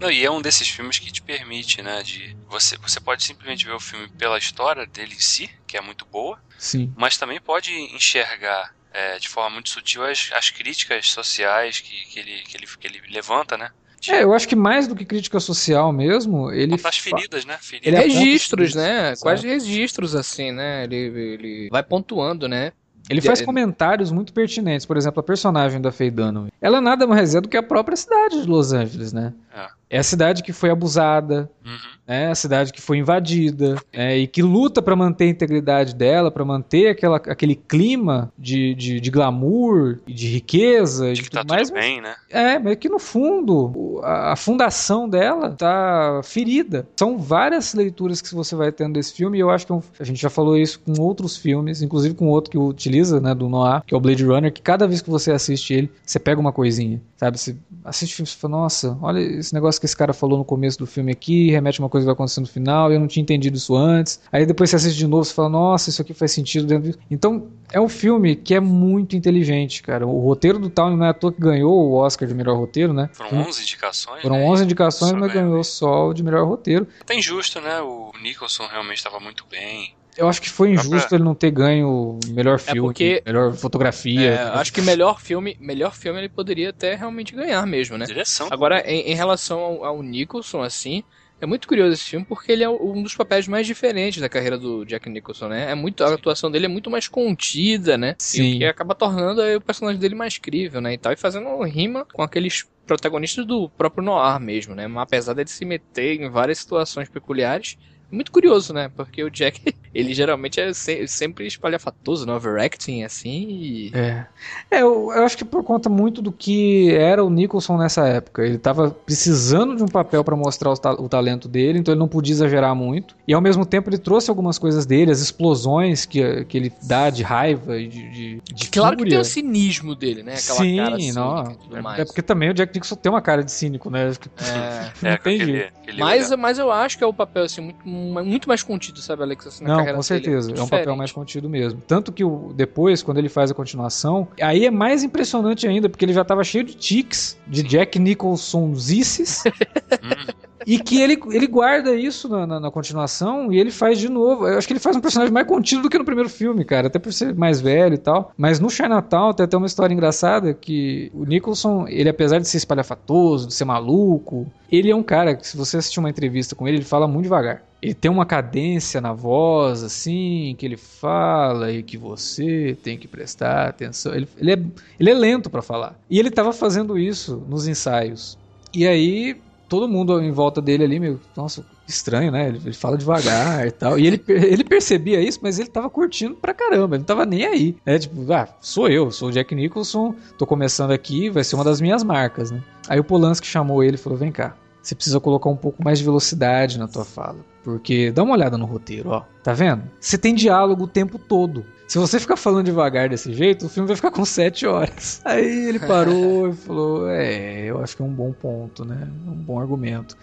Não, e é um desses filmes que te permite, né, de você você pode simplesmente ver o filme pela história dele em si, que é muito boa,
sim,
mas também pode enxergar é, de forma muito sutil as, as críticas sociais que, que, ele, que, ele, que ele levanta, né?
É, eu acho que mais do que crítica social mesmo, ele.
As feridas, né?
Feridas. Ele registros, né? Quase registros, assim, né? Ele, ele vai pontuando, né?
Ele faz comentários muito pertinentes. Por exemplo, a personagem da Faye Dunaway. Ela nada mais é do que a própria cidade de Los Angeles, né? É. É a cidade que foi abusada, uhum. é a cidade que foi invadida, é, e que luta para manter a integridade dela, para manter aquela, aquele clima de, de, de glamour, de riqueza,
de que tá mais, tudo bem, né?
É, mas que no fundo a, a, fundação dela tá ferida. São várias leituras que você vai tendo desse filme, e eu acho que é a gente já falou isso com outros filmes, inclusive com outro que utiliza, né, do Noir, que é o Blade Runner, que cada vez que você assiste ele, você pega uma coisinha, sabe? Você assiste o filme e fala, nossa, olha esse negócio negócio que esse cara falou no começo do filme aqui, remete a uma coisa que vai acontecer no final, eu não tinha entendido isso antes. Aí depois você assiste de novo e fala, nossa, isso aqui faz sentido dentro disso. Então, é um filme que é muito inteligente, cara. O roteiro do Town não é à toa que ganhou o Oscar de melhor roteiro, né?
Foram 11 indicações.
Foram né? 11 indicações, mas ganhou só o de melhor roteiro.
Tá injusto, né? O Nicholson realmente estava muito bem.
Eu acho que foi injusto ele não ter ganho melhor é filme, é porque, melhor fotografia. É,
acho que melhor filme, melhor filme ele poderia até realmente ganhar mesmo, né?
Direção.
Agora, em, em relação ao, ao, Nicholson, assim, é muito curioso esse filme porque ele é um dos papéis mais diferentes da carreira do Jack Nicholson, né? É muito, a atuação dele é muito mais contida, né?
Sim.
E que acaba tornando o personagem dele mais crível, né? E tal, e fazendo rima com aqueles protagonistas do próprio Noir mesmo, né? Apesar dele se meter em várias situações peculiares, muito curioso, né? Porque o Jack, ele geralmente é sempre espalhafatoso, né? Overacting, assim. E...
É. É, eu, eu, acho que por conta muito do que era o Nicholson nessa época. Ele tava precisando de um papel para mostrar o, ta o, talento dele, então ele não podia exagerar muito. E ao mesmo tempo ele trouxe algumas coisas dele, as explosões que, que ele dá de raiva e de, de, de
Claro fúria. que tem o cinismo dele, né?
Aquela Sim, cara não. É, é, porque também o Jack Nicholson tem uma cara de cínico, né?
É, é, aquele, aquele
mas, mas eu acho que é o papel assim, muito muito mais contido, sabe, Alex? Assim, na
Não, com certeza. É, um papel mais contido mesmo. Tanto que o, depois, quando ele faz a continuação, aí é mais impressionante ainda, porque ele já tava cheio de tics, de Jack Nicholson zices. E que ele, ele guarda isso na, na, na, continuação e ele faz de novo. Eu acho que ele faz um personagem mais contido do que no primeiro filme, cara. Até por ser mais velho e tal. Mas no Chinatown tem até uma história engraçada que o Nicholson, ele apesar de ser espalhafatoso, de ser maluco, ele é um cara que se você assistir uma entrevista com ele, ele fala muito devagar. Ele tem uma cadência na voz, assim, que ele fala e que você tem que prestar atenção. Ele, ele, é, ele é lento para falar. E ele tava fazendo isso nos ensaios. E aí todo mundo em volta dele ali, meio, nossa, estranho, né? Ele, ele fala devagar e tal. E ele, ele percebia isso, mas ele tava curtindo pra caramba, ele não tava nem aí. É tipo, ah, sou eu, sou o Jack Nicholson, tô começando aqui, vai ser uma das minhas marcas, né? Aí o Polanski chamou ele e falou: vem cá, você precisa colocar um pouco mais de velocidade na tua fala. Porque dá uma olhada no roteiro, ó. Tá vendo? Você tem diálogo o tempo todo. Se você ficar falando devagar desse jeito, o filme vai ficar com sete horas. Aí ele parou e falou: É, eu acho que é um bom ponto, né? Um bom argumento.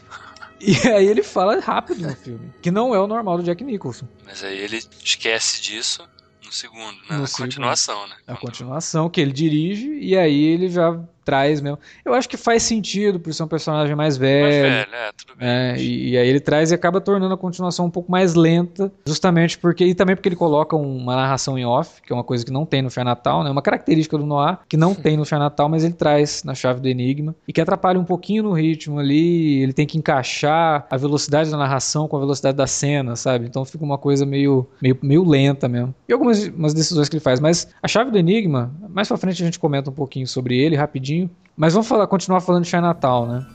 E aí ele fala rápido no filme, que não é o normal do Jack Nicholson.
Mas aí ele esquece disso no segundo, né? No na segundo. continuação, né?
A continuação que ele dirige e aí ele já traz mesmo. Eu acho que faz sentido por ser um personagem mais velho. Mais velho, é, tudo bem. É, e, e, aí ele traz e acaba tornando a continuação um pouco mais lenta, justamente porque. E também porque ele coloca uma narração em off, que é uma coisa que não tem no Fé Natal, né? Uma característica do Noir, que não tem no Fé Natal, mas ele traz na chave do Enigma. E que atrapalha um pouquinho no ritmo ali. Ele tem que encaixar a velocidade da narração com a velocidade da cena, sabe? Então fica uma coisa meio, meio, meio lenta mesmo. E algumas umas decisões que ele faz. Mas a chave do Enigma, mais pra frente a gente comenta um pouquinho sobre ele rapidinho. Mas vamos falar, continuar falando de Chinatown, né?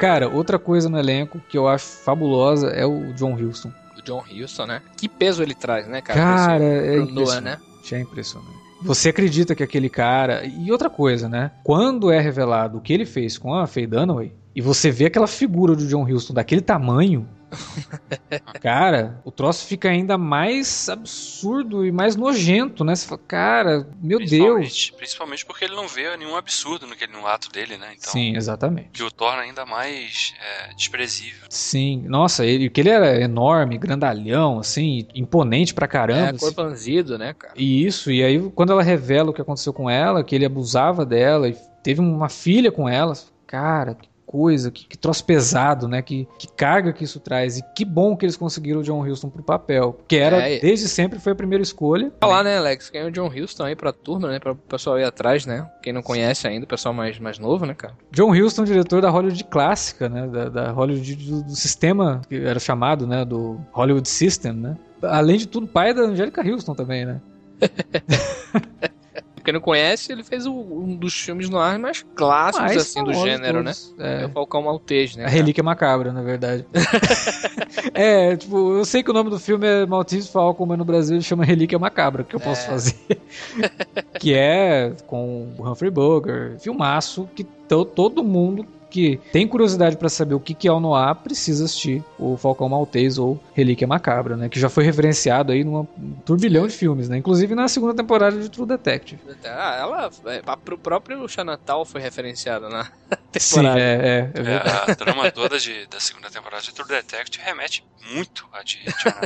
Cara, outra coisa no elenco que eu acho fabulosa é o John Huston.
O John Huston, né? Que peso ele traz, né, cara?
Cara, é impressionante. Né? É impressionante. Você acredita que aquele cara. E outra coisa, né? Quando é revelado o que ele fez com a Faye Dunaway, e você vê aquela figura do John Huston daquele tamanho, cara, o troço fica ainda mais absurdo e mais nojento, né? Você fala, cara, meu
principalmente,
Deus.
Principalmente porque ele não vê nenhum absurdo no, no ato dele, né?
Então, Sim, exatamente.
Que o torna ainda mais é, desprezível.
Sim, nossa, ele, que ele era enorme, grandalhão, assim, imponente pra caramba.
É, corpanzido, né, cara?
E isso, e aí quando ela revela o que aconteceu com ela, que ele abusava dela e teve uma filha com ela, cara, que coisa, que, que troço pesado, né? Que, que carga que isso traz. E que bom que eles conseguiram o John Huston pro papel. Que era, é, desde sempre, foi a primeira escolha.
Falar, né, Alex? Quem é o John Huston aí pra turma, né? Pra o pessoal ir atrás, né? Quem não conhece ainda, o pessoal mais, mais novo, né, cara?
John Huston, diretor da Hollywood clássica, né? Da, da Hollywood do, do sistema, que era chamado, né? Do Hollywood System, né? Além de tudo, pai da Angélica Houston também, né?
quem não conhece, ele fez um dos filmes no ar mais clássicos, mais assim, do gênero, né? todos. né? É. é. o Falcão Maltese, né?
A Relíquia Macabra, na verdade. é, tipo, eu sei que o nome do filme é Maltese Falcon, mas no Brasil ele chama Relíquia Macabra, que eu posso é. fazer. que é com o Humphrey Bogart, filmaço que todo mundo que tem curiosidade para saber o que, que é o Noir, precisa assistir o Falcão Maltese ou Relíquia Macabra, né? Que já foi referenciado aí num turbilhão de filmes, né? Inclusive na segunda temporada de True Detective.
Ah, ela, é, pro próprio Xanatal foi referenciada na temporada.
Sim, é, é, é verdade.
É, a trama toda de, da segunda temporada de True Detective remete muito a de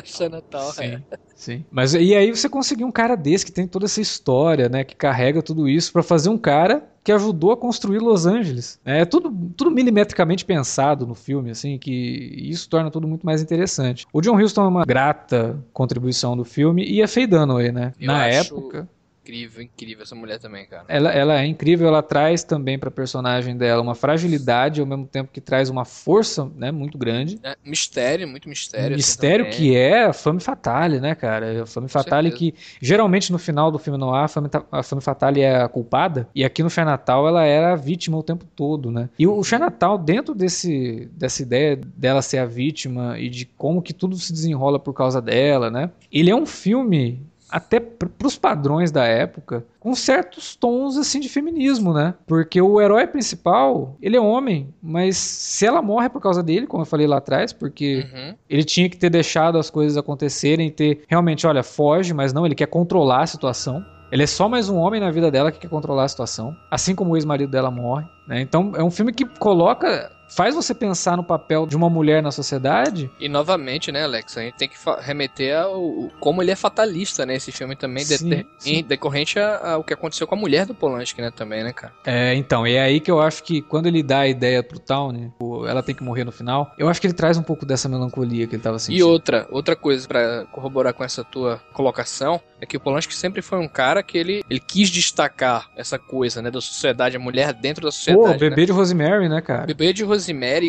Xanatal.
sim, é. sim. Mas e aí você conseguir um cara desse que tem toda essa história, né? Que carrega tudo isso para fazer um cara que ajudou a construir Los Angeles. É tudo, tudo milimetricamente pensado no filme, assim, que isso torna tudo muito mais interessante. O John Huston é uma grata contribuição do filme e a Faye Dunaway, né?
Eu Na acho... época incrível, incrível essa mulher também, cara.
Ela, ela é incrível, ela traz também pra personagem dela uma fragilidade, ao mesmo tempo que traz uma força, né, muito grande.
É, mistério, muito mistério.
Assim, mistério assim, que é a Femme Fatale, né, cara? A Femme Fatale que, geralmente no final do filme Noir, a Femme, a Femme Fatale é a culpada, e aqui no Natal ela era a vítima o tempo todo, né? E o Natal dentro desse, dessa ideia dela ser a vítima e de como que tudo se desenrola por causa dela, né? Ele é um filme até para os padrões da época, com certos tons assim de feminismo, né? Porque o herói principal, ele é homem, mas se ela morre por causa dele, como eu falei lá atrás, porque uhum. ele tinha que ter deixado as coisas acontecerem, ter realmente, olha, foge, mas não, ele quer controlar a situação. Ele é só mais um homem na vida dela que quer controlar a situação, assim como o ex-marido dela morre. Né? Então é um filme que coloca faz você pensar no papel de uma mulher na sociedade.
E novamente, né, Alex, a gente tem que remeter ao como ele é fatalista, né, esse filme também, sim, de, sim. decorrente ao que aconteceu com a mulher do Polanski, né, também, né, cara?
É, então, e é aí que eu acho que quando ele dá a ideia pro Towne, ela tem que morrer no final, eu acho que ele traz um pouco dessa melancolia que ele tava sentindo.
E outra, outra coisa para corroborar com essa tua colocação, é que o Polanski sempre foi um cara que ele, ele quis destacar essa coisa, né, da sociedade, a mulher dentro da sociedade. Pô,
bebê
né?
de Rosemary, né, cara?
Bebê de Rosemary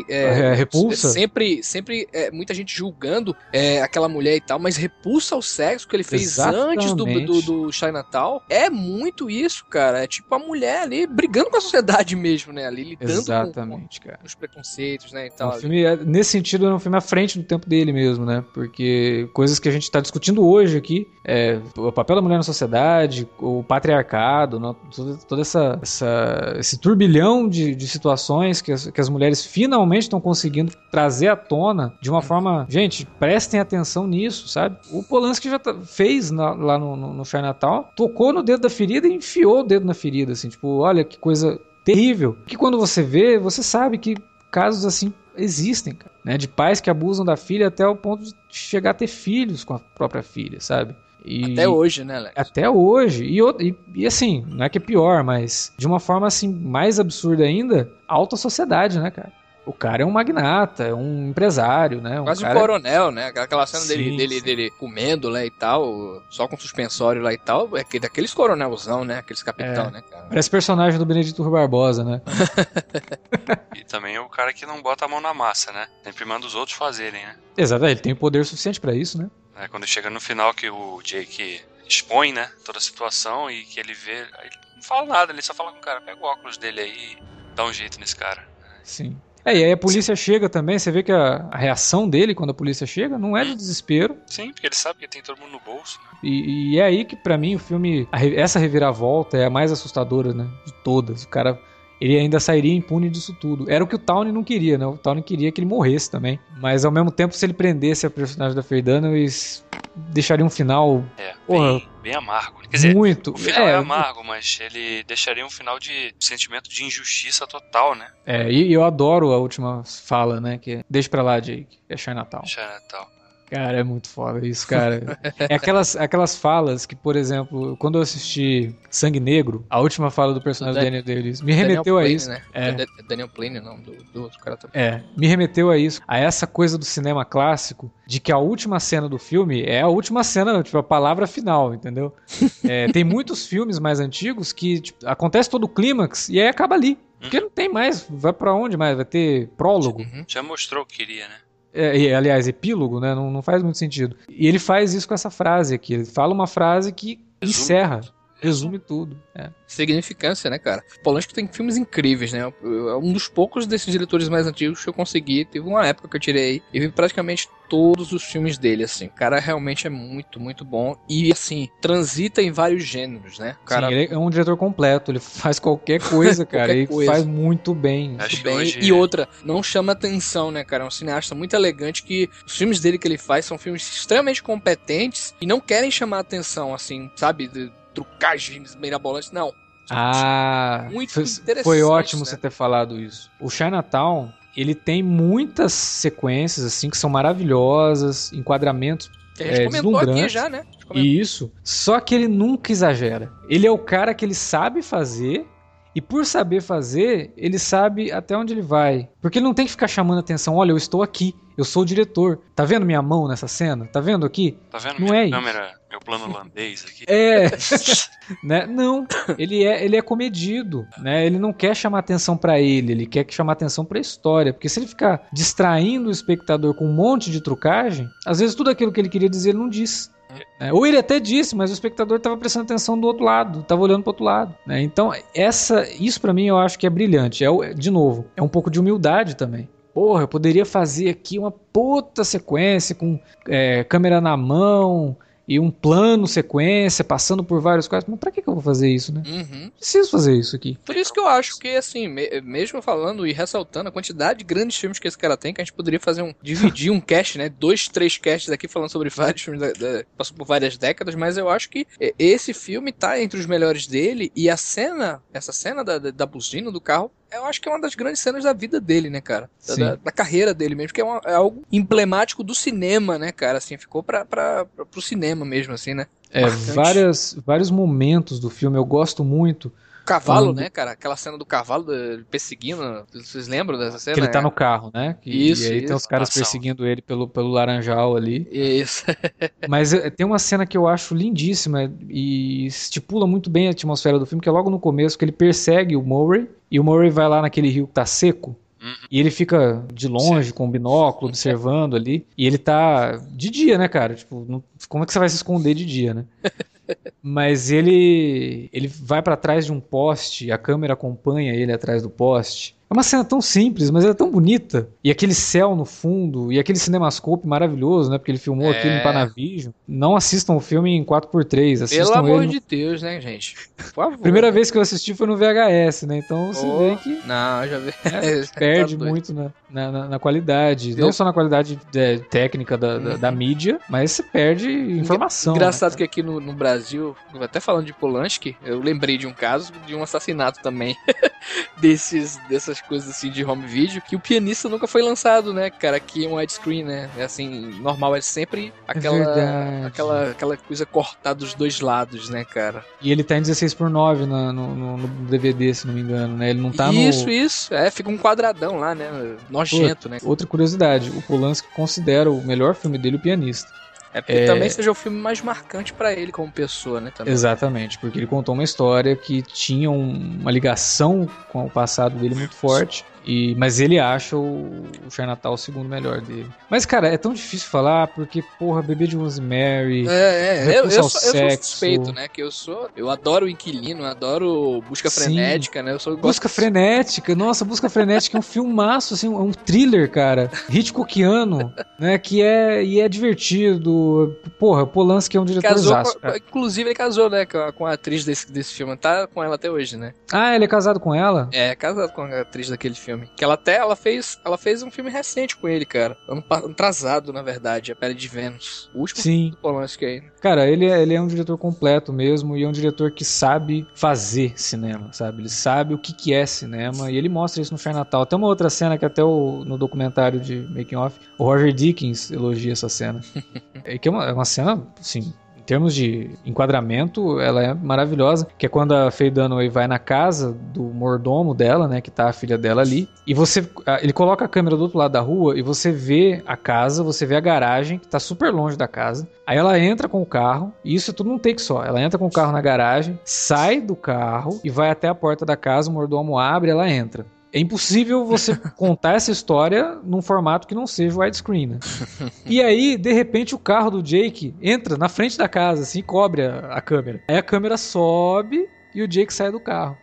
é,
é repulsa.
Sempre, sempre é, muita gente julgando é, aquela mulher e tal, mas repulsa ao sexo que ele fez
Exatamente.
antes do, do, do Chinatown. É muito isso, cara. É tipo a mulher ali brigando com a sociedade mesmo, né? Ali lidando
Exatamente,
com,
cara.
os preconceitos, né? E tal,
um filme, é, nesse sentido, é um filme à frente do tempo dele mesmo, né? Porque coisas que a gente tá discutindo hoje aqui, é, o papel da mulher na sociedade, o patriarcado, toda, toda essa, essa, esse turbilhão de, de situações que as, que as mulheres finalmente estão conseguindo trazer à tona de uma forma. Gente, prestem atenção nisso, sabe? O Polanski já tá, fez na, lá no, no, no Chinatown, tocou no dedo da ferida e enfiou o dedo na ferida, assim, tipo, olha que coisa terrível. Que quando você vê, você sabe que casos assim existem, cara, né? De pais que abusam da filha até o ponto de chegar a ter filhos com a própria filha, sabe?
E até hoje, né, Alex?
Até hoje. E, e, e, assim, não é que é pior, mas de uma forma assim mais absurda ainda, alta sociedade, né, cara? O cara é um magnata, é um empresário, né? Um
Quase
cara...
um coronel, né? Aquela cena sim, dele, dele, dele comendo lá e tal, só com suspensório lá e tal, é daqueles coronelzão, né? Aqueles capitão, é. né, cara?
Parece personagem do Benedito Rui Barbosa, né?
e também é o cara que não bota a mão na massa, né? Sempre manda os outros fazerem, né?
Exato, ele tem poder suficiente para isso, né?
É, quando chega no final que o Jake expõe, né, toda a situação e que ele vê, ele não fala nada, ele só fala com o cara, pega o óculos dele aí e dá um jeito nesse cara.
Sim. É, e aí a polícia Sim. chega também, você vê que a, a, reação dele quando a polícia chega não é de desespero.
Sim, porque ele sabe que tem todo mundo no bolso. Né?
E, e, é aí que para mim o filme, a, essa reviravolta é a mais assustadora, né, de todas. O cara ele ainda sairia impune disso tudo. Era o que o Tawny não queria, né? O Tawny queria que ele morresse também. Mas ao mesmo tempo, se ele prendesse a personagem da Ferdana, eles deixariam um final.
É, bem, bem amargo. Quer dizer, muito. o final é, é amargo, mas ele deixaria um final de sentimento de injustiça total, né?
É, e eu adoro a última fala, né? Que é, deixa pra lá, Jake. É Chinatown.
Chinatown.
Cara, é muito foda isso, cara. é aquelas, aquelas falas que, por exemplo, quando eu assisti Sangue Negro, a última fala do personagem do Daniel Day-Lewis me remeteu
Plane,
a isso.
Né? É. Daniel Plane, não, do, do outro cara também.
É, me remeteu a isso, a essa coisa do cinema clássico, de que a última cena do filme é a última cena, tipo, a palavra final, entendeu? é, tem muitos filmes mais antigos que tipo, acontece todo o clímax e aí acaba ali. Porque não tem mais, vai para onde mais? Vai ter prólogo?
Uhum. Já mostrou o que queria, né?
É, aliás, epílogo, né? Não, não faz muito sentido. E ele faz isso com essa frase aqui. Ele fala uma frase que encerra. Resume tudo. É.
Significância, né, cara? Polanski tem filmes incríveis, né? É um dos poucos desses diretores mais antigos que eu consegui. Teve uma época que eu tirei e vi praticamente todos os filmes dele, assim. O cara realmente é muito, muito bom. E, assim, transita em vários gêneros, né? O cara...
Sim, ele é um diretor completo. Ele faz qualquer coisa, cara. qualquer e faz muito bem.
Muito bem. Hoje... E outra, não chama atenção, né, cara? É um cineasta muito elegante que os filmes dele que ele faz são filmes extremamente competentes e não querem chamar atenção, assim, sabe? Trucagens mirabolantes, não.
Ah, muito foi, interessante. Foi ótimo né? você ter falado isso. O Chinatown, ele tem muitas sequências assim que são maravilhosas, enquadramentos
a gente é, comentou aqui já, né?
Isso. Só que ele nunca exagera. Ele é o cara que ele sabe fazer e por saber fazer, ele sabe até onde ele vai. Porque ele não tem que ficar chamando atenção. Olha, eu estou aqui. Eu sou o diretor. Tá vendo minha mão nessa cena? Tá vendo aqui?
Tá vendo não minha é câmera, isso. Meu plano holandês aqui?
É. né? Não, ele é, ele é comedido, né? Ele não quer chamar atenção para ele, ele quer chamar atenção para a história, porque se ele ficar distraindo o espectador com um monte de trucagem, às vezes tudo aquilo que ele queria dizer ele não diz. É, ou ele até disse, mas o espectador estava prestando atenção do outro lado, estava olhando para outro lado. Né? Então, essa, isso para mim eu acho que é brilhante. É, de novo, é um pouco de humildade também. Porra, eu poderia fazer aqui uma puta sequência com é, câmera na mão, e um plano, sequência, passando por vários quadros. Mas pra que, que eu vou fazer isso, né? Uhum. Preciso fazer isso aqui.
Por isso que eu acho que, assim, me, mesmo falando e ressaltando a quantidade de grandes filmes que esse cara tem, que a gente poderia fazer um. dividir um cast, né? Dois, três casts aqui falando sobre vários filmes da, da, passou por várias décadas, mas eu acho que esse filme tá entre os melhores dele e a cena, essa cena da, da, da buzina do carro eu acho que é uma das grandes cenas da vida dele, né, cara? Da, da, carreira dele mesmo, que é, uma, é, algo emblemático do cinema, né, cara? Assim, ficou pra, pra, pra, pro cinema mesmo, assim, né?
É, várias, vários momentos do filme eu gosto muito
cavalo, né, cara? Aquela cena do cavalo perseguindo. Vocês lembram dessa cena?
Que ele tá no carro, né? Que, isso. E aí isso. tem os caras perseguindo ele pelo, pelo laranjal ali.
Isso.
Mas eh, tem uma cena que eu acho lindíssima e estipula muito bem a atmosfera do filme, que é logo no começo, que ele persegue o Murray. E o Murray vai lá naquele rio que tá seco. Uhum. E ele fica de longe, Sim. com o binóculo, observando ali. E ele tá de dia, né, cara? Tipo, não, como é que você vai se esconder de dia, né? Mas ele ele vai para trás de um poste, a câmera acompanha ele atrás do poste. É uma cena tão simples, mas ela é tão bonita. E aquele céu no fundo, e aquele cinemascope maravilhoso, né? Porque ele filmou é... aquilo em Panavision. Não assistam o filme em 4x3, assistam
Pelo amor
ele
de Deus, né, gente? Por favor.
Primeira vez que eu assisti foi no VHS, né? Então você oh, vê que...
Não, já vi.
É, perde tá muito na, na, na, qualidade. Não só na qualidade é, técnica da, da, da, mídia, mas você perde informação.
Engraçado né? que aqui no, no Brasil, até falando de Polanski, eu lembrei de um caso de um assassinato também. desses, dessas coisas assim de home video, que o pianista nunca foi lançado, né, cara, aqui em um widescreen, né? É assim, normal, é sempre aquela, é aquela, aquela coisa cortada dos dois lados, né, cara?
E ele tá em 16 por 9 no, no, no DVD, se não me engano, né? Ele não tá
isso, no... Isso, isso. É, fica um quadradão lá, né? Nojento, né?
Outra curiosidade, o Polanski considera o melhor filme dele o pianista.
É porque é... também seja o filme mais marcante para ele como pessoa, né? Também.
Exatamente, porque ele contou uma história que tinha uma ligação com o passado dele muito forte e, mas ele acha o, o Charnatal o segundo melhor dele. Mas, cara, é tão difícil falar porque, porra, Bebê de Rosemary.
É, é, eu, eu, sou, eu sou suspeito, né? Que eu sou. Eu adoro o Inquilino, adoro Busca Sim. Frenética, né? Eu sou,
Busca gosto... Frenética, nossa, Busca Frenética é um filmaço, assim, um thriller, cara. Hitchcockiano, né? Que é. E é divertido. Porra, Polanski é um diretor
casou com, Inclusive, ele casou, né? Com a, atriz desse, desse filme. Tá com ela até hoje, né?
Ah, ele é casado com ela?
É, casado com a atriz daquele filme filme. Que ela até ela fez, ela fez um filme recente com ele, cara. Ano, atrasado, na verdade, A Pele de Vênus. O último
Sim.
Polanski aí.
Cara, ele é, ele é um diretor completo mesmo e é um diretor que sabe fazer cinema, sabe? Ele sabe o que, que é cinema e ele mostra isso no Fair Natal. Tem uma outra cena que até o, no documentário de Making Off, o Roger Dickens elogia essa cena. é que é uma, é uma cena, assim, termos de enquadramento, ela é maravilhosa, que é quando a Faye Dunaway vai na casa do mordomo dela, né, que tá a filha dela ali, e você, ele coloca a câmera do outro lado da rua e você vê a casa, você vê a garagem, que tá super longe da casa, aí ela entra com o carro, e isso é tudo num take só, ela entra com o carro na garagem, sai do carro e vai até a porta da casa, o mordomo abre, ela entra. É impossível você contar essa história num formato que não seja widescreen, né? E aí, de repente, o carro do Jake entra na frente da casa, assim, cobre a, a câmera. Aí a câmera sobe e o Jake sai do carro.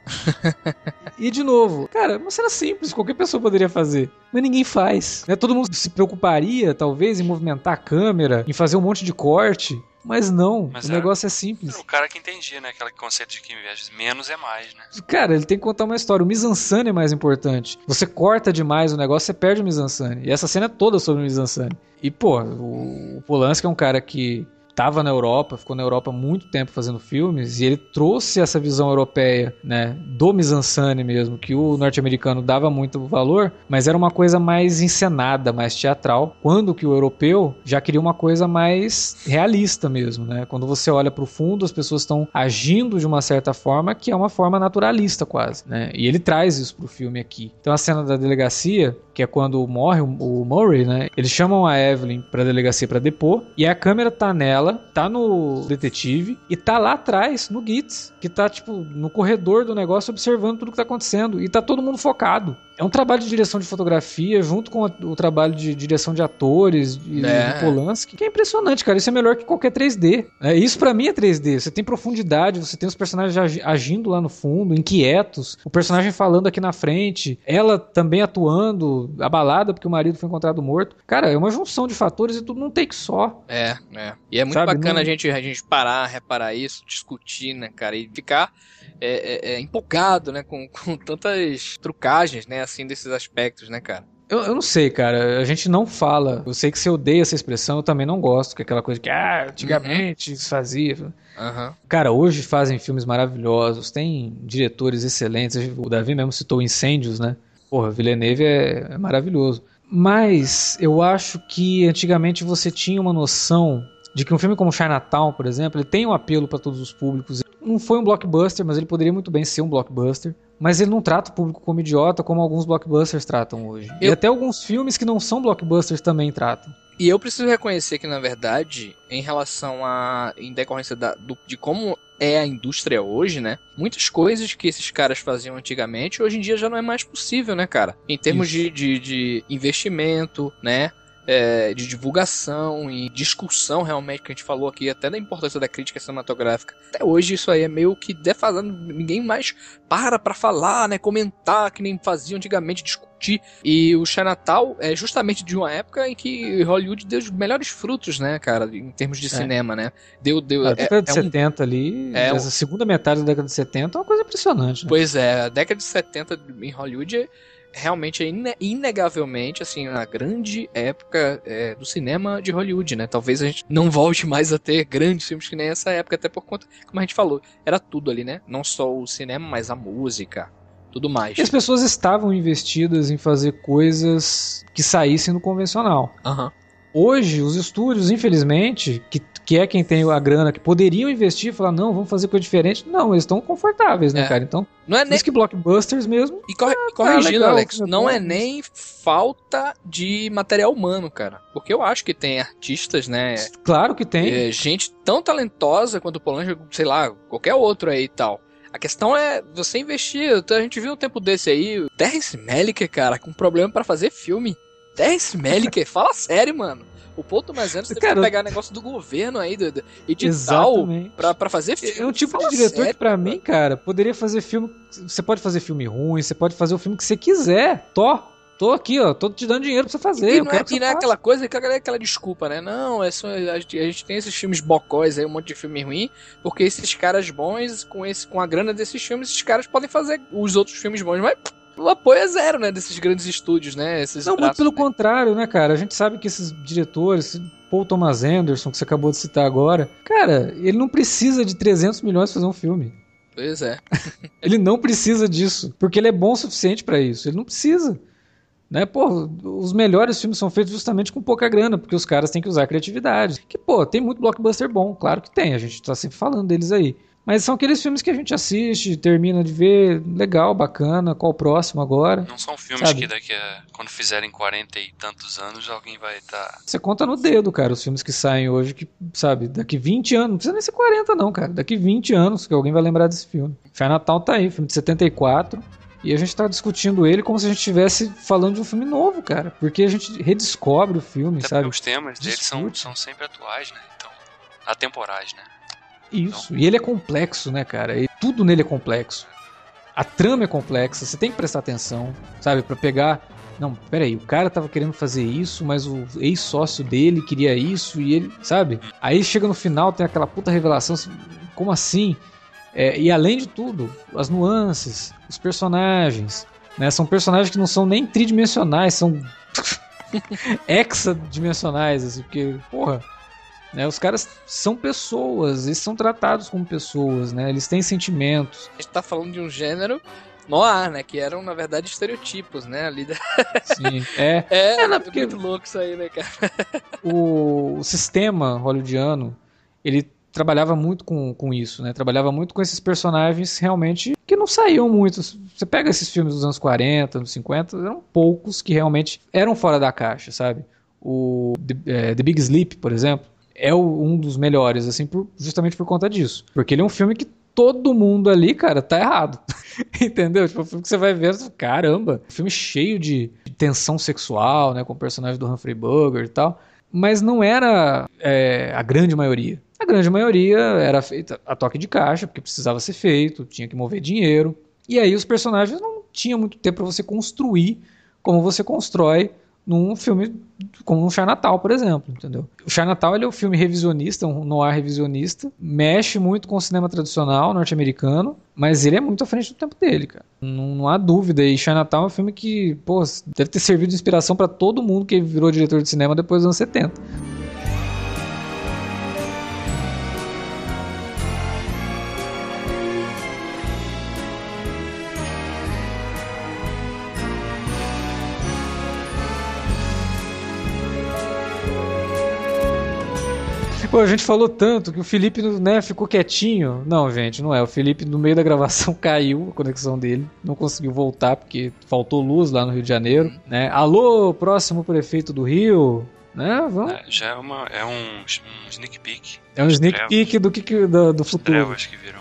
e de novo, cara, uma cena simples, qualquer pessoa poderia fazer. Mas ninguém faz. Né? Todo mundo se preocuparia, talvez, em movimentar a câmera, em fazer um monte de corte. Mas não, Mas o era, negócio é simples.
o cara que entendia, né? Aquele conceito de que menos é mais, né?
Cara, ele tem que contar uma história. O mise-en-scène é mais importante. Você corta demais o negócio, você perde o mise-en-scène. E essa cena é toda sobre o mise-en-scène. E, pô, o Polanski é um cara que estava na Europa, ficou na Europa muito tempo fazendo filmes, e ele trouxe essa visão europeia, né, do mise-en-scène mesmo, que o norte-americano dava muito valor, mas era uma coisa mais encenada, mais teatral, quando que o europeu já queria uma coisa mais realista mesmo, né? Quando você olha para o fundo, as pessoas estão agindo de uma certa forma que é uma forma naturalista quase, né? E ele traz isso pro filme aqui. Então a cena da delegacia, que é quando morre o Murray, né? Eles chamam a Evelyn para a delegacia para depor e a câmera tá nela dela, tá no detetive e tá lá atrás, no Gits, que tá, tipo, no corredor do negócio observando tudo que tá acontecendo. E tá todo mundo focado. É um trabalho de direção de fotografia junto com o trabalho de direção de atores de, é. de Polanski, que é impressionante, cara. Isso é melhor que qualquer 3D. É, isso para mim é 3D. Você tem profundidade, você tem os personagens agindo lá no fundo, inquietos, o personagem falando aqui na frente, ela também atuando, abalada porque o marido foi encontrado morto. Cara, é uma junção de fatores e tudo num take só.
É, é. E é muito Sabe, bacana não... a, gente, a gente parar, reparar isso, discutir, né, cara, e ficar é, é, é empolgado, né, com, com tantas trucagens, né, assim, desses aspectos, né, cara?
Eu, eu não sei, cara. A gente não fala. Eu sei que você odeia essa expressão, eu também não gosto, que é aquela coisa que, ah, antigamente uhum. fazia. Uhum. Cara, hoje fazem filmes maravilhosos, tem diretores excelentes. O Davi mesmo citou Incêndios, né? Porra, Villeneuve é, é maravilhoso. Mas eu acho que antigamente você tinha uma noção de que um filme como Chinatown, por exemplo, ele tem um apelo para todos os públicos não foi um blockbuster, mas ele poderia muito bem ser um blockbuster. Mas ele não trata o público como idiota, como alguns blockbusters tratam hoje. Eu... E até alguns filmes que não são blockbusters também tratam.
E eu preciso reconhecer que, na verdade, em relação a. em decorrência da, do, de como é a indústria hoje, né? Muitas coisas que esses caras faziam antigamente, hoje em dia já não é mais possível, né, cara? Em termos de, de, de investimento, né? É, de divulgação e discussão realmente que a gente falou aqui, até da importância da crítica cinematográfica. Até hoje isso aí é meio que defasado, ninguém mais para pra falar, né, comentar que nem fazia antigamente, discutir. E o Chinatown é justamente de uma época em que Hollywood deu os melhores frutos, né, cara, em termos de é. cinema, né? Deu, deu,
a década é, de é 70 um, ali, é essa segunda metade da década de 70 é uma coisa impressionante. Né?
Pois é, a década de 70 em Hollywood realmente é inegavelmente assim a grande época é, do cinema de Hollywood, né? Talvez a gente não volte mais a ter grandes filmes que nem essa época, até por conta, como a gente falou, era tudo ali, né? Não só o cinema, mas a música, tudo mais.
E as pessoas estavam investidas em fazer coisas que saíssem do convencional.
Uhum.
Hoje, os estúdios, infelizmente, que, que é quem tem a grana, que poderiam investir e falar, não, vamos fazer coisa diferente. Não, eles estão confortáveis, né, é. cara? Então,
não é nem...
que blockbusters mesmo.
E corre... ah, corrigindo, legal, Alex, não é nem falta de material humano, cara. Porque eu acho que tem artistas, né?
Claro que tem.
É, gente tão talentosa quanto o Polanco, sei lá, qualquer outro aí e tal. A questão é você investir. A gente viu um tempo desse aí, o Terrence Malick, cara, com problema para fazer filme. Terence Malick, fala sério, mano. O Paul Thomas Anderson teve que pegar negócio do governo aí, do, do edital, pra, pra fazer filme.
É um tipo de diretor sério, que, pra mim, cara, poderia fazer filme. Você pode fazer filme ruim, você pode fazer o filme que você quiser. Tó. Tô aqui, ó, tô te dando dinheiro pra você fazer.
E não, é, e não é aquela coisa, aquela, aquela desculpa, né? Não, é só, a, gente, a gente tem esses filmes bocóis aí, um monte de filme ruim, porque esses caras bons, com, esse, com a grana desses filmes, esses caras podem fazer os outros filmes bons, mas o apoio é zero, né, desses grandes estúdios, né? Esses
não, braços, muito pelo né? contrário, né, cara? A gente sabe que esses diretores, Paul Thomas Anderson, que você acabou de citar agora, cara, ele não precisa de 300 milhões pra fazer um filme.
Pois é.
ele não precisa disso, porque ele é bom o suficiente para isso. Ele não precisa. Né? Pô, os melhores filmes são feitos justamente com pouca grana, porque os caras têm que usar criatividade. Que, pô, tem muito blockbuster bom, claro que tem, a gente tá sempre falando deles aí. Mas são aqueles filmes que a gente assiste, termina de ver, legal, bacana, qual o próximo agora.
Não são filmes sabe? que daqui a. quando fizerem 40 e tantos anos, alguém vai estar. Tá...
Você conta no dedo, cara, os filmes que saem hoje, que, sabe, daqui 20 anos, não precisa nem ser 40, não, cara. Daqui 20 anos que alguém vai lembrar desse filme. Fé Natal tá aí, filme de 74. E a gente tá discutindo ele como se a gente estivesse falando de um filme novo, cara. Porque a gente redescobre o filme, Até sabe?
Os temas dele são, são sempre atuais, né? Então, atemporais, né?
Isso. Então. E ele é complexo, né, cara? E tudo nele é complexo. A trama é complexa, você tem que prestar atenção, sabe? para pegar. Não, peraí, o cara tava querendo fazer isso, mas o ex-sócio dele queria isso e ele, sabe? Aí chega no final, tem aquela puta revelação, como assim? É, e além de tudo, as nuances, os personagens, né? São personagens que não são nem tridimensionais, são hexadimensionais, assim, porque, porra, né? Os caras são pessoas, eles são tratados como pessoas, né? Eles têm sentimentos.
A gente tá falando de um gênero noir, né? Que eram, na verdade, estereotipos, né? Ali da...
Sim, é.
É, é não, porque... muito louco isso aí, né, cara?
o, o sistema hollywoodiano, ele trabalhava muito com, com isso, né? Trabalhava muito com esses personagens realmente que não saíam muito. Você pega esses filmes dos anos 40, anos 50, eram poucos que realmente eram fora da caixa, sabe? O The, é, The Big Sleep, por exemplo, é o, um dos melhores, assim, por, justamente por conta disso. Porque ele é um filme que todo mundo ali, cara, tá errado. Entendeu? Tipo, o filme que você vai ver, caramba, filme cheio de, tensão sexual, né, com o personagem do Humphrey Bogart e tal. Mas não era é, a grande maioria. A grande maioria era feita a toque de caixa, porque precisava ser feito, tinha que mover dinheiro. E aí os personagens não tinham muito tempo para você construir como você constrói num filme como um Chinatown, por exemplo, entendeu? O Chinatown ele é um filme revisionista, um noir revisionista, mexe muito com o cinema tradicional norte-americano, mas ele é muito à frente do tempo dele, cara. Não, não, há dúvida. E Chinatown é um filme que, pô, deve ter servido de inspiração para todo mundo que virou diretor de cinema depois dos anos 70. Pô, a gente falou tanto que o Felipe né, ficou quietinho. Não, gente, não é. O Felipe, no meio da gravação, caiu a conexão dele. Não conseguiu voltar porque faltou luz lá no Rio de Janeiro. Né? Alô, próximo prefeito do Rio. Né? Vamos.
É, já é, uma, é um, um sneak peek.
É um sneak trevas. peek do, que, do, do futuro.
Trevas que viram.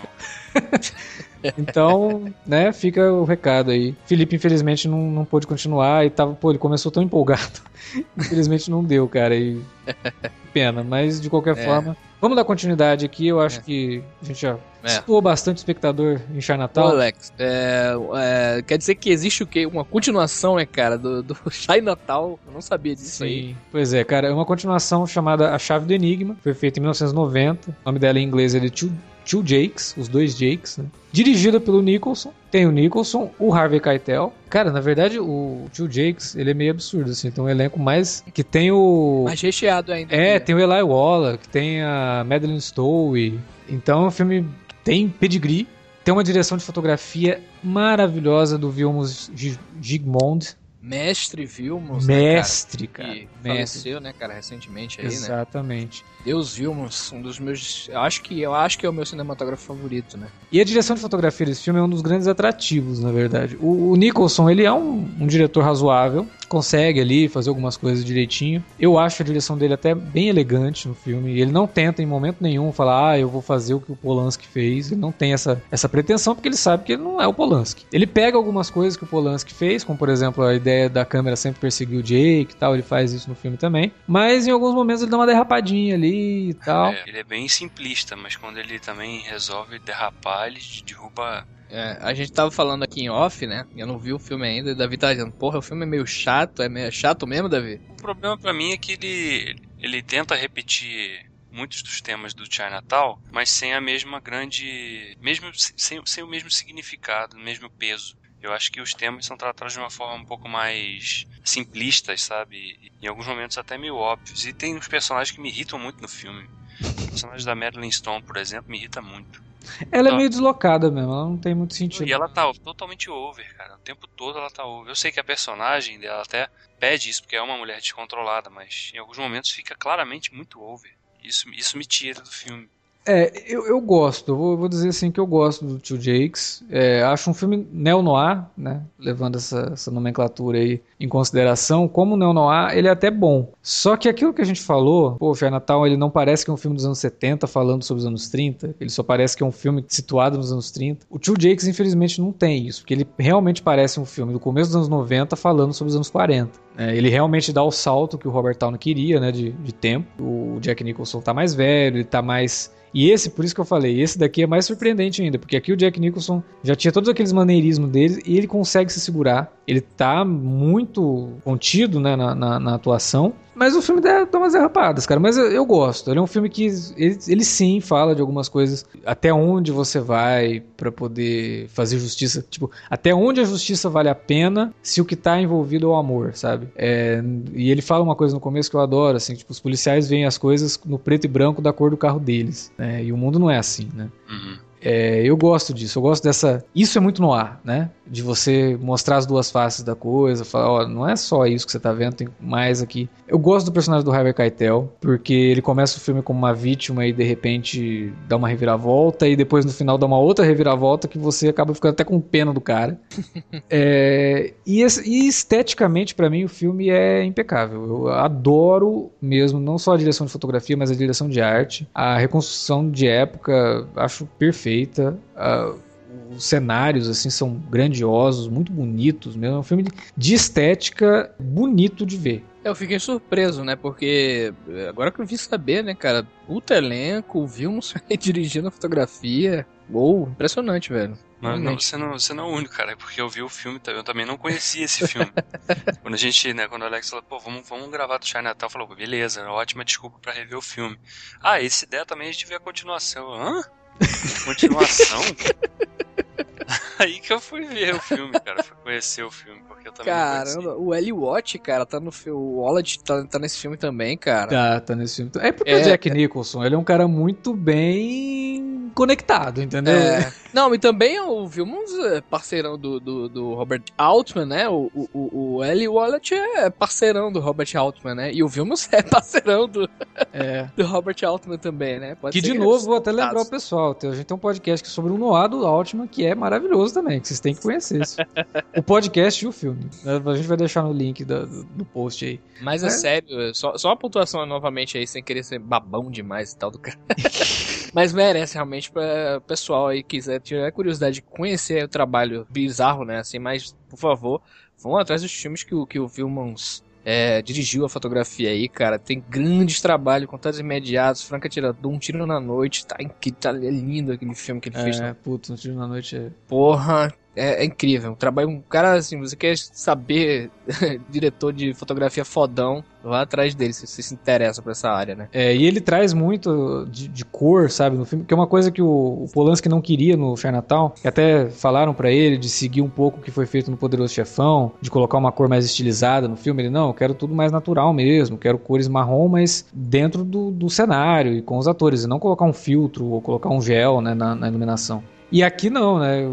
Então, né, fica o recado aí. Felipe, infelizmente, não, não pôde continuar e tava, pô, ele começou tão empolgado. infelizmente não deu, cara. E pena, mas de qualquer é. forma. Vamos dar continuidade aqui, eu acho é. que a gente já é. situou bastante espectador em Chinatown. Ô,
Alex, é, é, quer dizer que existe o quê? Uma continuação, né, cara, do, do Chinatown? Eu não sabia disso Sim. aí.
Pois é, cara, é uma continuação chamada A Chave do Enigma, foi feita em 1990. O nome dela em inglês é The Two, Two Jakes, os dois Jakes, né? Dirigida pelo Nicholson. Tem o Nicholson, o Harvey Keitel. Cara, na verdade, o Two Jakes, ele é meio absurdo, assim. Tem um elenco mais... Que tem o...
Mais recheado ainda.
É, né? tem o Eli Wallach, que tem a Madeline Stowe. Então é um filme tem pedigree. Tem uma direção de fotografia maravilhosa do Vilmos Gigmond.
Mestre Vilmos,
Mestre,
né, cara?
cara. Que
mestre. faleceu, né, cara, recentemente aí,
Exatamente. né? Exatamente.
Deus Vilmos, um dos meus, eu acho que eu acho que é o meu cinematógrafo favorito, né?
E a direção de fotografia desse filme é um dos grandes atrativos, na verdade. O, o Nicholson, ele é um, um, diretor razoável, consegue ali fazer algumas coisas direitinho. Eu acho a direção dele até bem elegante no filme. Ele não tenta em momento nenhum falar, ah, eu vou fazer o que o Polanski fez. Ele não tem essa, essa pretensão porque ele sabe que ele não é o Polanski. Ele pega algumas coisas que o Polanski fez, como por exemplo a ideia da câmera sempre perseguir o Jake e tal, ele faz isso no filme também. Mas em alguns momentos ele dá uma derrapadinha ali e tal.
É, ele é bem simplista, mas quando ele também resolve derrapar, ele derruba
é, a gente tava falando aqui em off, né? Eu não vi o filme ainda, e o Davi tá dizendo, porra, o filme é meio chato, é meio chato mesmo, Davi?
O problema para mim é que ele, ele tenta repetir muitos dos temas do Chinatown, mas sem a mesma grande. mesmo sem, sem o mesmo significado, o mesmo peso. Eu acho que os temas são tratados de uma forma um pouco mais simplistas, sabe? E, em alguns momentos até meio óbvios. E tem uns personagens que me irritam muito no filme. O personagem da Madeline Stone, por exemplo, me irrita muito.
Ela é meio deslocada mesmo, ela não tem muito sentido.
E ela tá totalmente over, cara. O tempo todo ela tá over. Eu sei que a personagem dela até pede isso, porque é uma mulher descontrolada, mas em alguns momentos fica claramente muito over. Isso, isso me tira do filme.
É, eu, eu gosto, eu vou, vou, dizer assim que eu gosto do Tio Jakes. É, acho um filme neo-noir, né? Levando essa, essa, nomenclatura aí em consideração. Como neo-noir, ele é até bom. Só que aquilo que a gente falou, pô, o Natal ele não parece que é um filme dos anos 70 falando sobre os anos 30. Ele só parece que é um filme situado nos anos 30. O Tio Jakes, infelizmente, não tem isso, porque ele realmente parece um filme do começo dos anos 90 falando sobre os anos 40. É, ele realmente dá o salto que o Robert Town queria, né, de, de tempo. O Jack Nicholson tá mais velho, ele tá mais e esse, por isso que eu falei, esse daqui é mais surpreendente ainda, porque aqui o Jack Nicholson já tinha todos aqueles maneirismos dele e ele consegue se segurar. Ele tá muito contido né, na, na, na atuação. Mas o filme dá, umas derrapadas, cara. Mas eu, eu, gosto. Ele é um filme que ele, ele, sim fala de algumas coisas. Até onde você vai para poder fazer justiça. Tipo, até onde a justiça vale a pena se o que tá envolvido é o amor, sabe? É, e ele fala uma coisa no começo que eu adoro, assim, tipo, os policiais veem as coisas no preto e branco da cor do carro deles. Né? E o mundo não é assim, né? Uhum. É, eu gosto disso, eu gosto dessa. Isso é muito no ar, né? De você mostrar as duas faces da coisa, falar, ó, não é só isso que você tá vendo, tem mais aqui. Eu gosto do personagem do Harvey Keitel, porque ele começa o filme como uma vítima e de repente dá uma reviravolta, e depois no final dá uma outra reviravolta que você acaba ficando até com pena do cara. é, e, e, esteticamente, para mim, o filme é impecável. Eu adoro mesmo, não só a direção de fotografia, mas a direção de arte. A reconstrução de época, acho perfeito feita. Uh, os cenários assim são grandiosos, muito bonitos mesmo. É um filme de estética bonito de ver.
Eu fiquei surpreso, né? Porque agora que eu vi saber, né, cara? Puta elenco, vimos dirigindo a fotografia. Uou, impressionante, velho.
Não, não, você, não, você não é o único, cara, porque eu vi o filme, eu também não conhecia esse filme. quando a gente, né, quando o Alex falou, pô, vamos, vamos gravar do Chinatown, falou, beleza, ótima desculpa para rever o filme. Ah, esse ideia também a gente vê a continuação. Hã? Continuação? Aí que eu fui ver o filme, cara. Fui conhecer o filme, porque eu também
Caramba, o Ellie Watch, cara, tá no filme. O Wallet tá, tá nesse filme também, cara.
Tá, tá nesse filme. É porque é, o Jack Nicholson, ele é um cara muito bem conectado, entendeu? É.
Não, e também o Vilmons é parceirão do, do, do, Robert Altman, né? O, o, o Ellie Wallet é parceirão do Robert Altman, né? E o Vilmons é parceirão do, é. do Robert Altman também, né?
Pode que de novo, vou até lembrar o pessoal, a gente tem um podcast sobre o Noah do Altman, que é maravilhoso também, que vocês têm que conhecer isso. o podcast e o filme. A gente vai deixar no link do, do post aí.
Mas é, é sério, só, só a pontuação novamente aí, sem querer ser babão demais e tal do cara. Mas merece realmente para pessoal aí que quiser tiver curiosidade de conhecer o trabalho bizarro, né? Assim, mas por favor, vão atrás dos filmes que o que o Vilmans é, dirigiu a fotografia aí, cara. Tem grandes trabalhos, contatos imediatos, Franca Tirador, Um Tiro na Noite. Tá, tá é lindo aquele filme que ele
é,
fez.
É, putz, Um Tiro na Noite é.
Porra, é, é, incrível. Um trabalho, um cara assim, você quer saber diretor de fotografia fodão, vá atrás dele se você se interessa por essa área, né?
É, e ele traz muito de, de, cor, sabe, no filme, que é uma coisa que o, o Polanski não queria no Chinatown, que até falaram para ele de seguir um pouco o que foi feito no Poderoso Chefão, de colocar uma cor mais estilizada no filme. Ele, não, eu quero tudo mais natural mesmo, quero cores marrom, mas dentro do, do cenário e com os atores, e não colocar um filtro ou colocar um gel, né, na, na iluminação. E aqui não, né?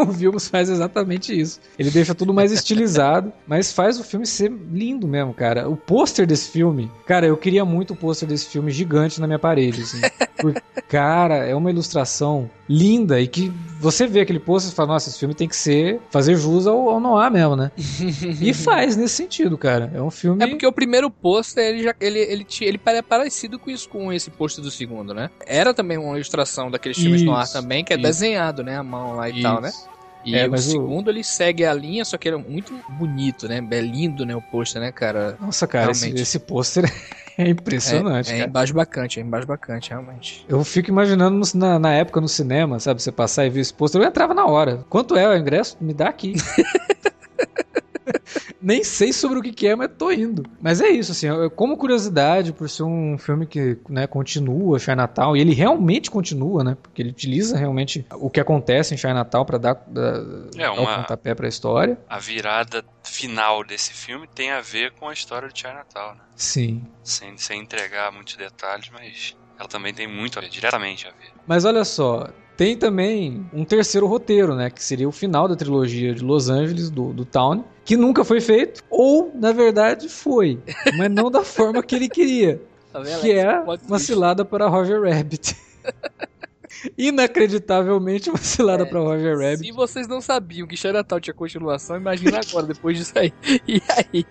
o Vilmos faz exatamente isso. Ele deixa tudo mais estilizado, mas faz o filme ser lindo mesmo, cara. O pôster desse filme, cara, eu queria muito o pôster desse filme gigante na minha parede, assim. Porque, cara, é uma ilustração linda e que você vê aquele pôster e fala, nossa, esse filme tem que ser, fazer jus ao, ao Noir mesmo, né? e faz nesse sentido, cara. É um filme...
É porque o primeiro pôster, ele já, ele, ele, ele, ele é parecido com isso, com esse pôster do segundo, né? Era também uma ilustração daqueles filmes no ar também, que é isso. desenhado, né? A mão lá e isso. tal, né? E é, o segundo o... ele segue a linha, só que ele é muito bonito, né? É lindo, né? O pôster, né, cara?
Nossa, cara, esse, esse pôster é impressionante.
É, é embasbacante, é embasbacante, realmente.
Eu fico imaginando no, na, na, época no cinema, sabe? Você passar e ver esse pôster, eu entrava na hora. Quanto é o ingresso? Me dá aqui. Nem sei sobre o que, é, mas tô indo. Mas é isso, assim, como curiosidade, por ser um filme que né, continua Chinatown, e ele realmente continua, né? Porque ele utiliza realmente o que acontece em Chinatown para dar, dar, é uma, dar o pontapé pra história.
A virada final desse filme tem a ver com a história de Chinatown, né?
Sim.
Sem, sem entregar muitos detalhes, mas ela também tem muito a ver, diretamente a ver.
Mas olha só, tem também um terceiro roteiro, né? Que seria o final da trilogia de Los Angeles, do, do Town, que nunca foi feito, ou, na verdade, foi, mas não da forma que ele queria. Tá que é uma cilada para Roger Rabbit. Inacreditavelmente uma cilada é, para Roger Rabbit.
Se vocês não sabiam que Chinatown tinha continuação, imagina agora, depois disso aí. E aí?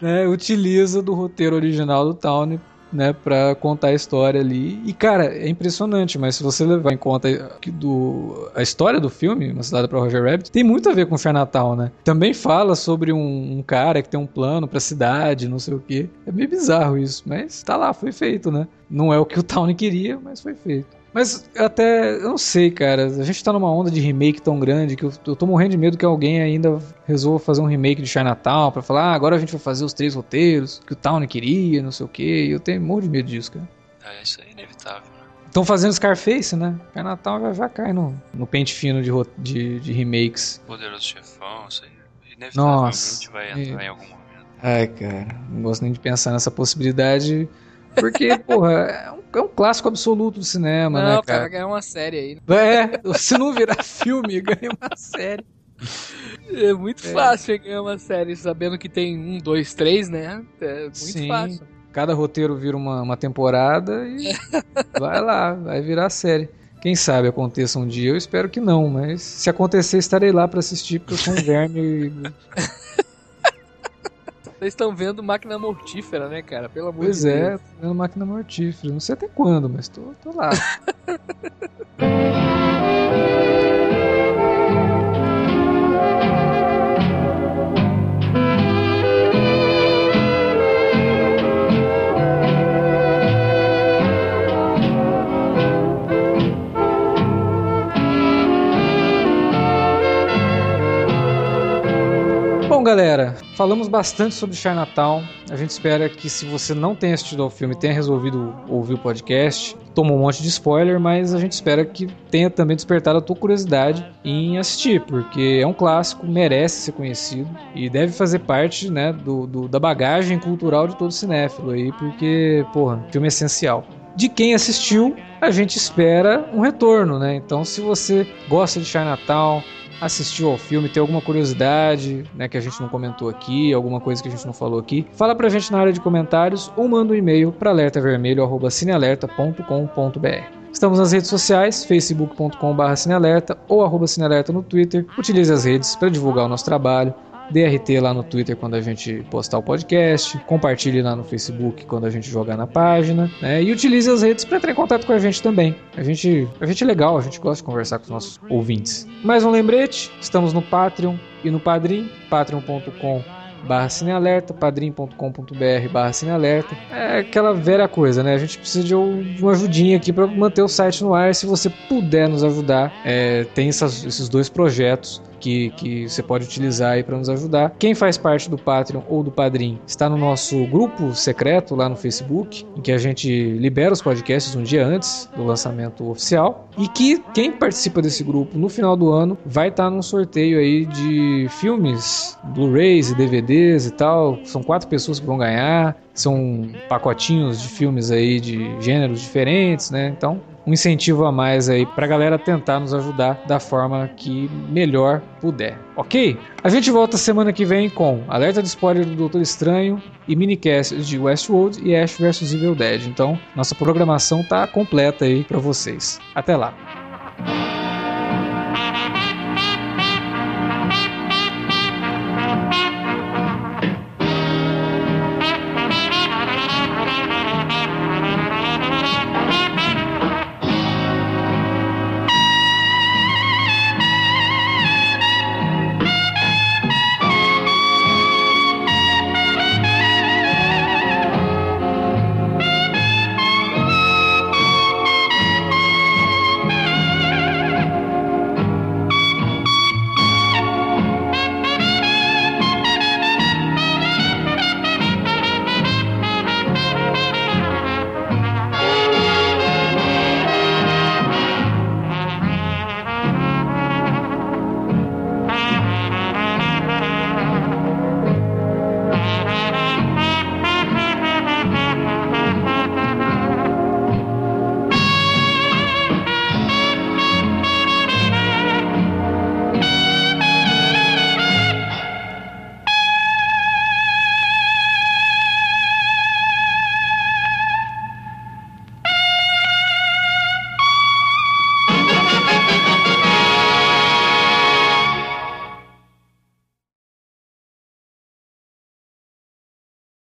É, utiliza do roteiro original do Town né, para contar a história ali. E cara, é impressionante, mas se você levar em conta do a história do filme, Uma Cidade para Roger Rabbit, tem muito a ver com o Natal, né? Também fala sobre um, um cara que tem um plano para a cidade, não sei o que. É meio bizarro isso, mas tá lá, foi feito, né? Não é o que o Town queria, mas foi feito. Mas até, eu não sei, cara. A gente tá numa onda de remake tão grande que eu, eu tô morrendo de medo que alguém ainda resolva fazer um remake de Chinatown pra falar, ah, agora a gente vai fazer os três roteiros que o Town queria, não sei o que. Eu tenho morro de medo disso, cara.
É, isso é inevitável, né?
Estão fazendo Scarface, né? Chinatown já, já cai no, no pente fino de, de, de remakes.
Poderoso Chefão, isso aí. Inevitavelmente Nossa, vai entrar é... em algum momento.
Ai, cara, não gosto nem de pensar nessa possibilidade. Porque, porra, é um, é um, clássico absoluto do cinema,
não,
né,
cara?
cara
ganha uma série aí.
É, se não virar filme, ganha uma série.
É muito é. fácil ganhar uma série sabendo que tem um, dois, três, né? É muito Sim. fácil.
Cada roteiro vira uma, uma temporada e vai lá, vai virar série. Quem sabe aconteça um dia, eu espero que não, mas se acontecer, estarei lá para assistir, porque eu sou um verme e
vocês estão vendo máquina mortífera, né, cara? Pelo amor
pois
de
é,
Deus.
Pois é, tô vendo máquina mortífera. Não sei até quando, mas tô, tô lá. falamos bastante sobre Chinatown. A gente espera que, se você não tenha assistido ao filme, tenha resolvido ouvir o podcast. Tomou um monte de spoiler, mas a gente espera que tenha também despertado a tua curiosidade em assistir, porque é um clássico, merece ser conhecido e deve fazer parte né, do, do da bagagem cultural de todo cinéfilo aí, porque, porra, filme é essencial de quem assistiu, a gente espera um retorno, né? Então, se você gosta de Chinatown, assistiu ao filme, tem alguma curiosidade, né, que a gente não comentou aqui, alguma coisa que a gente não falou aqui, fala pra gente na área de comentários ou manda um e-mail para alertavermelho@cinealerta.com.br. Estamos nas redes sociais, facebook.com.br cinealerta ou arroba cinealerta no Twitter. Utilize as redes para divulgar o nosso trabalho. DRT lá no Twitter quando a gente postar o podcast, compartilhe lá no Facebook quando a gente jogar na página, né? E utilize as redes para entrar em contato com a gente também. A gente, a gente é legal, a gente gosta de conversar com os nossos ouvintes. Mais um lembrete, estamos no Patreon e no Padrim, patreon.com barra cinealerta, padrim.com.br barra cinealerta. É aquela velha coisa, né? A gente precisa de, uma ajudinha aqui para manter o site no ar. Se você puder nos ajudar, é, tem essas, esses dois projetos que, que você pode utilizar aí para nos ajudar. Quem faz parte do Patreon ou do Padrim está no nosso grupo secreto lá no Facebook, em que a gente libera os podcasts um dia antes do lançamento oficial. E que quem participa desse grupo no final do ano vai estar num sorteio aí de filmes, Blu-rays e DVDs e tal. São quatro pessoas que vão ganhar. São pacotinhos de filmes aí de gêneros diferentes, né? Então um incentivo a mais aí pra galera tentar nos ajudar da forma que melhor puder, ok? A gente volta semana que vem com alerta de spoiler do Doutor Estranho e minicasts de Westworld e Ash vs Evil Dead. Então, nossa programação tá completa aí para vocês. Até lá.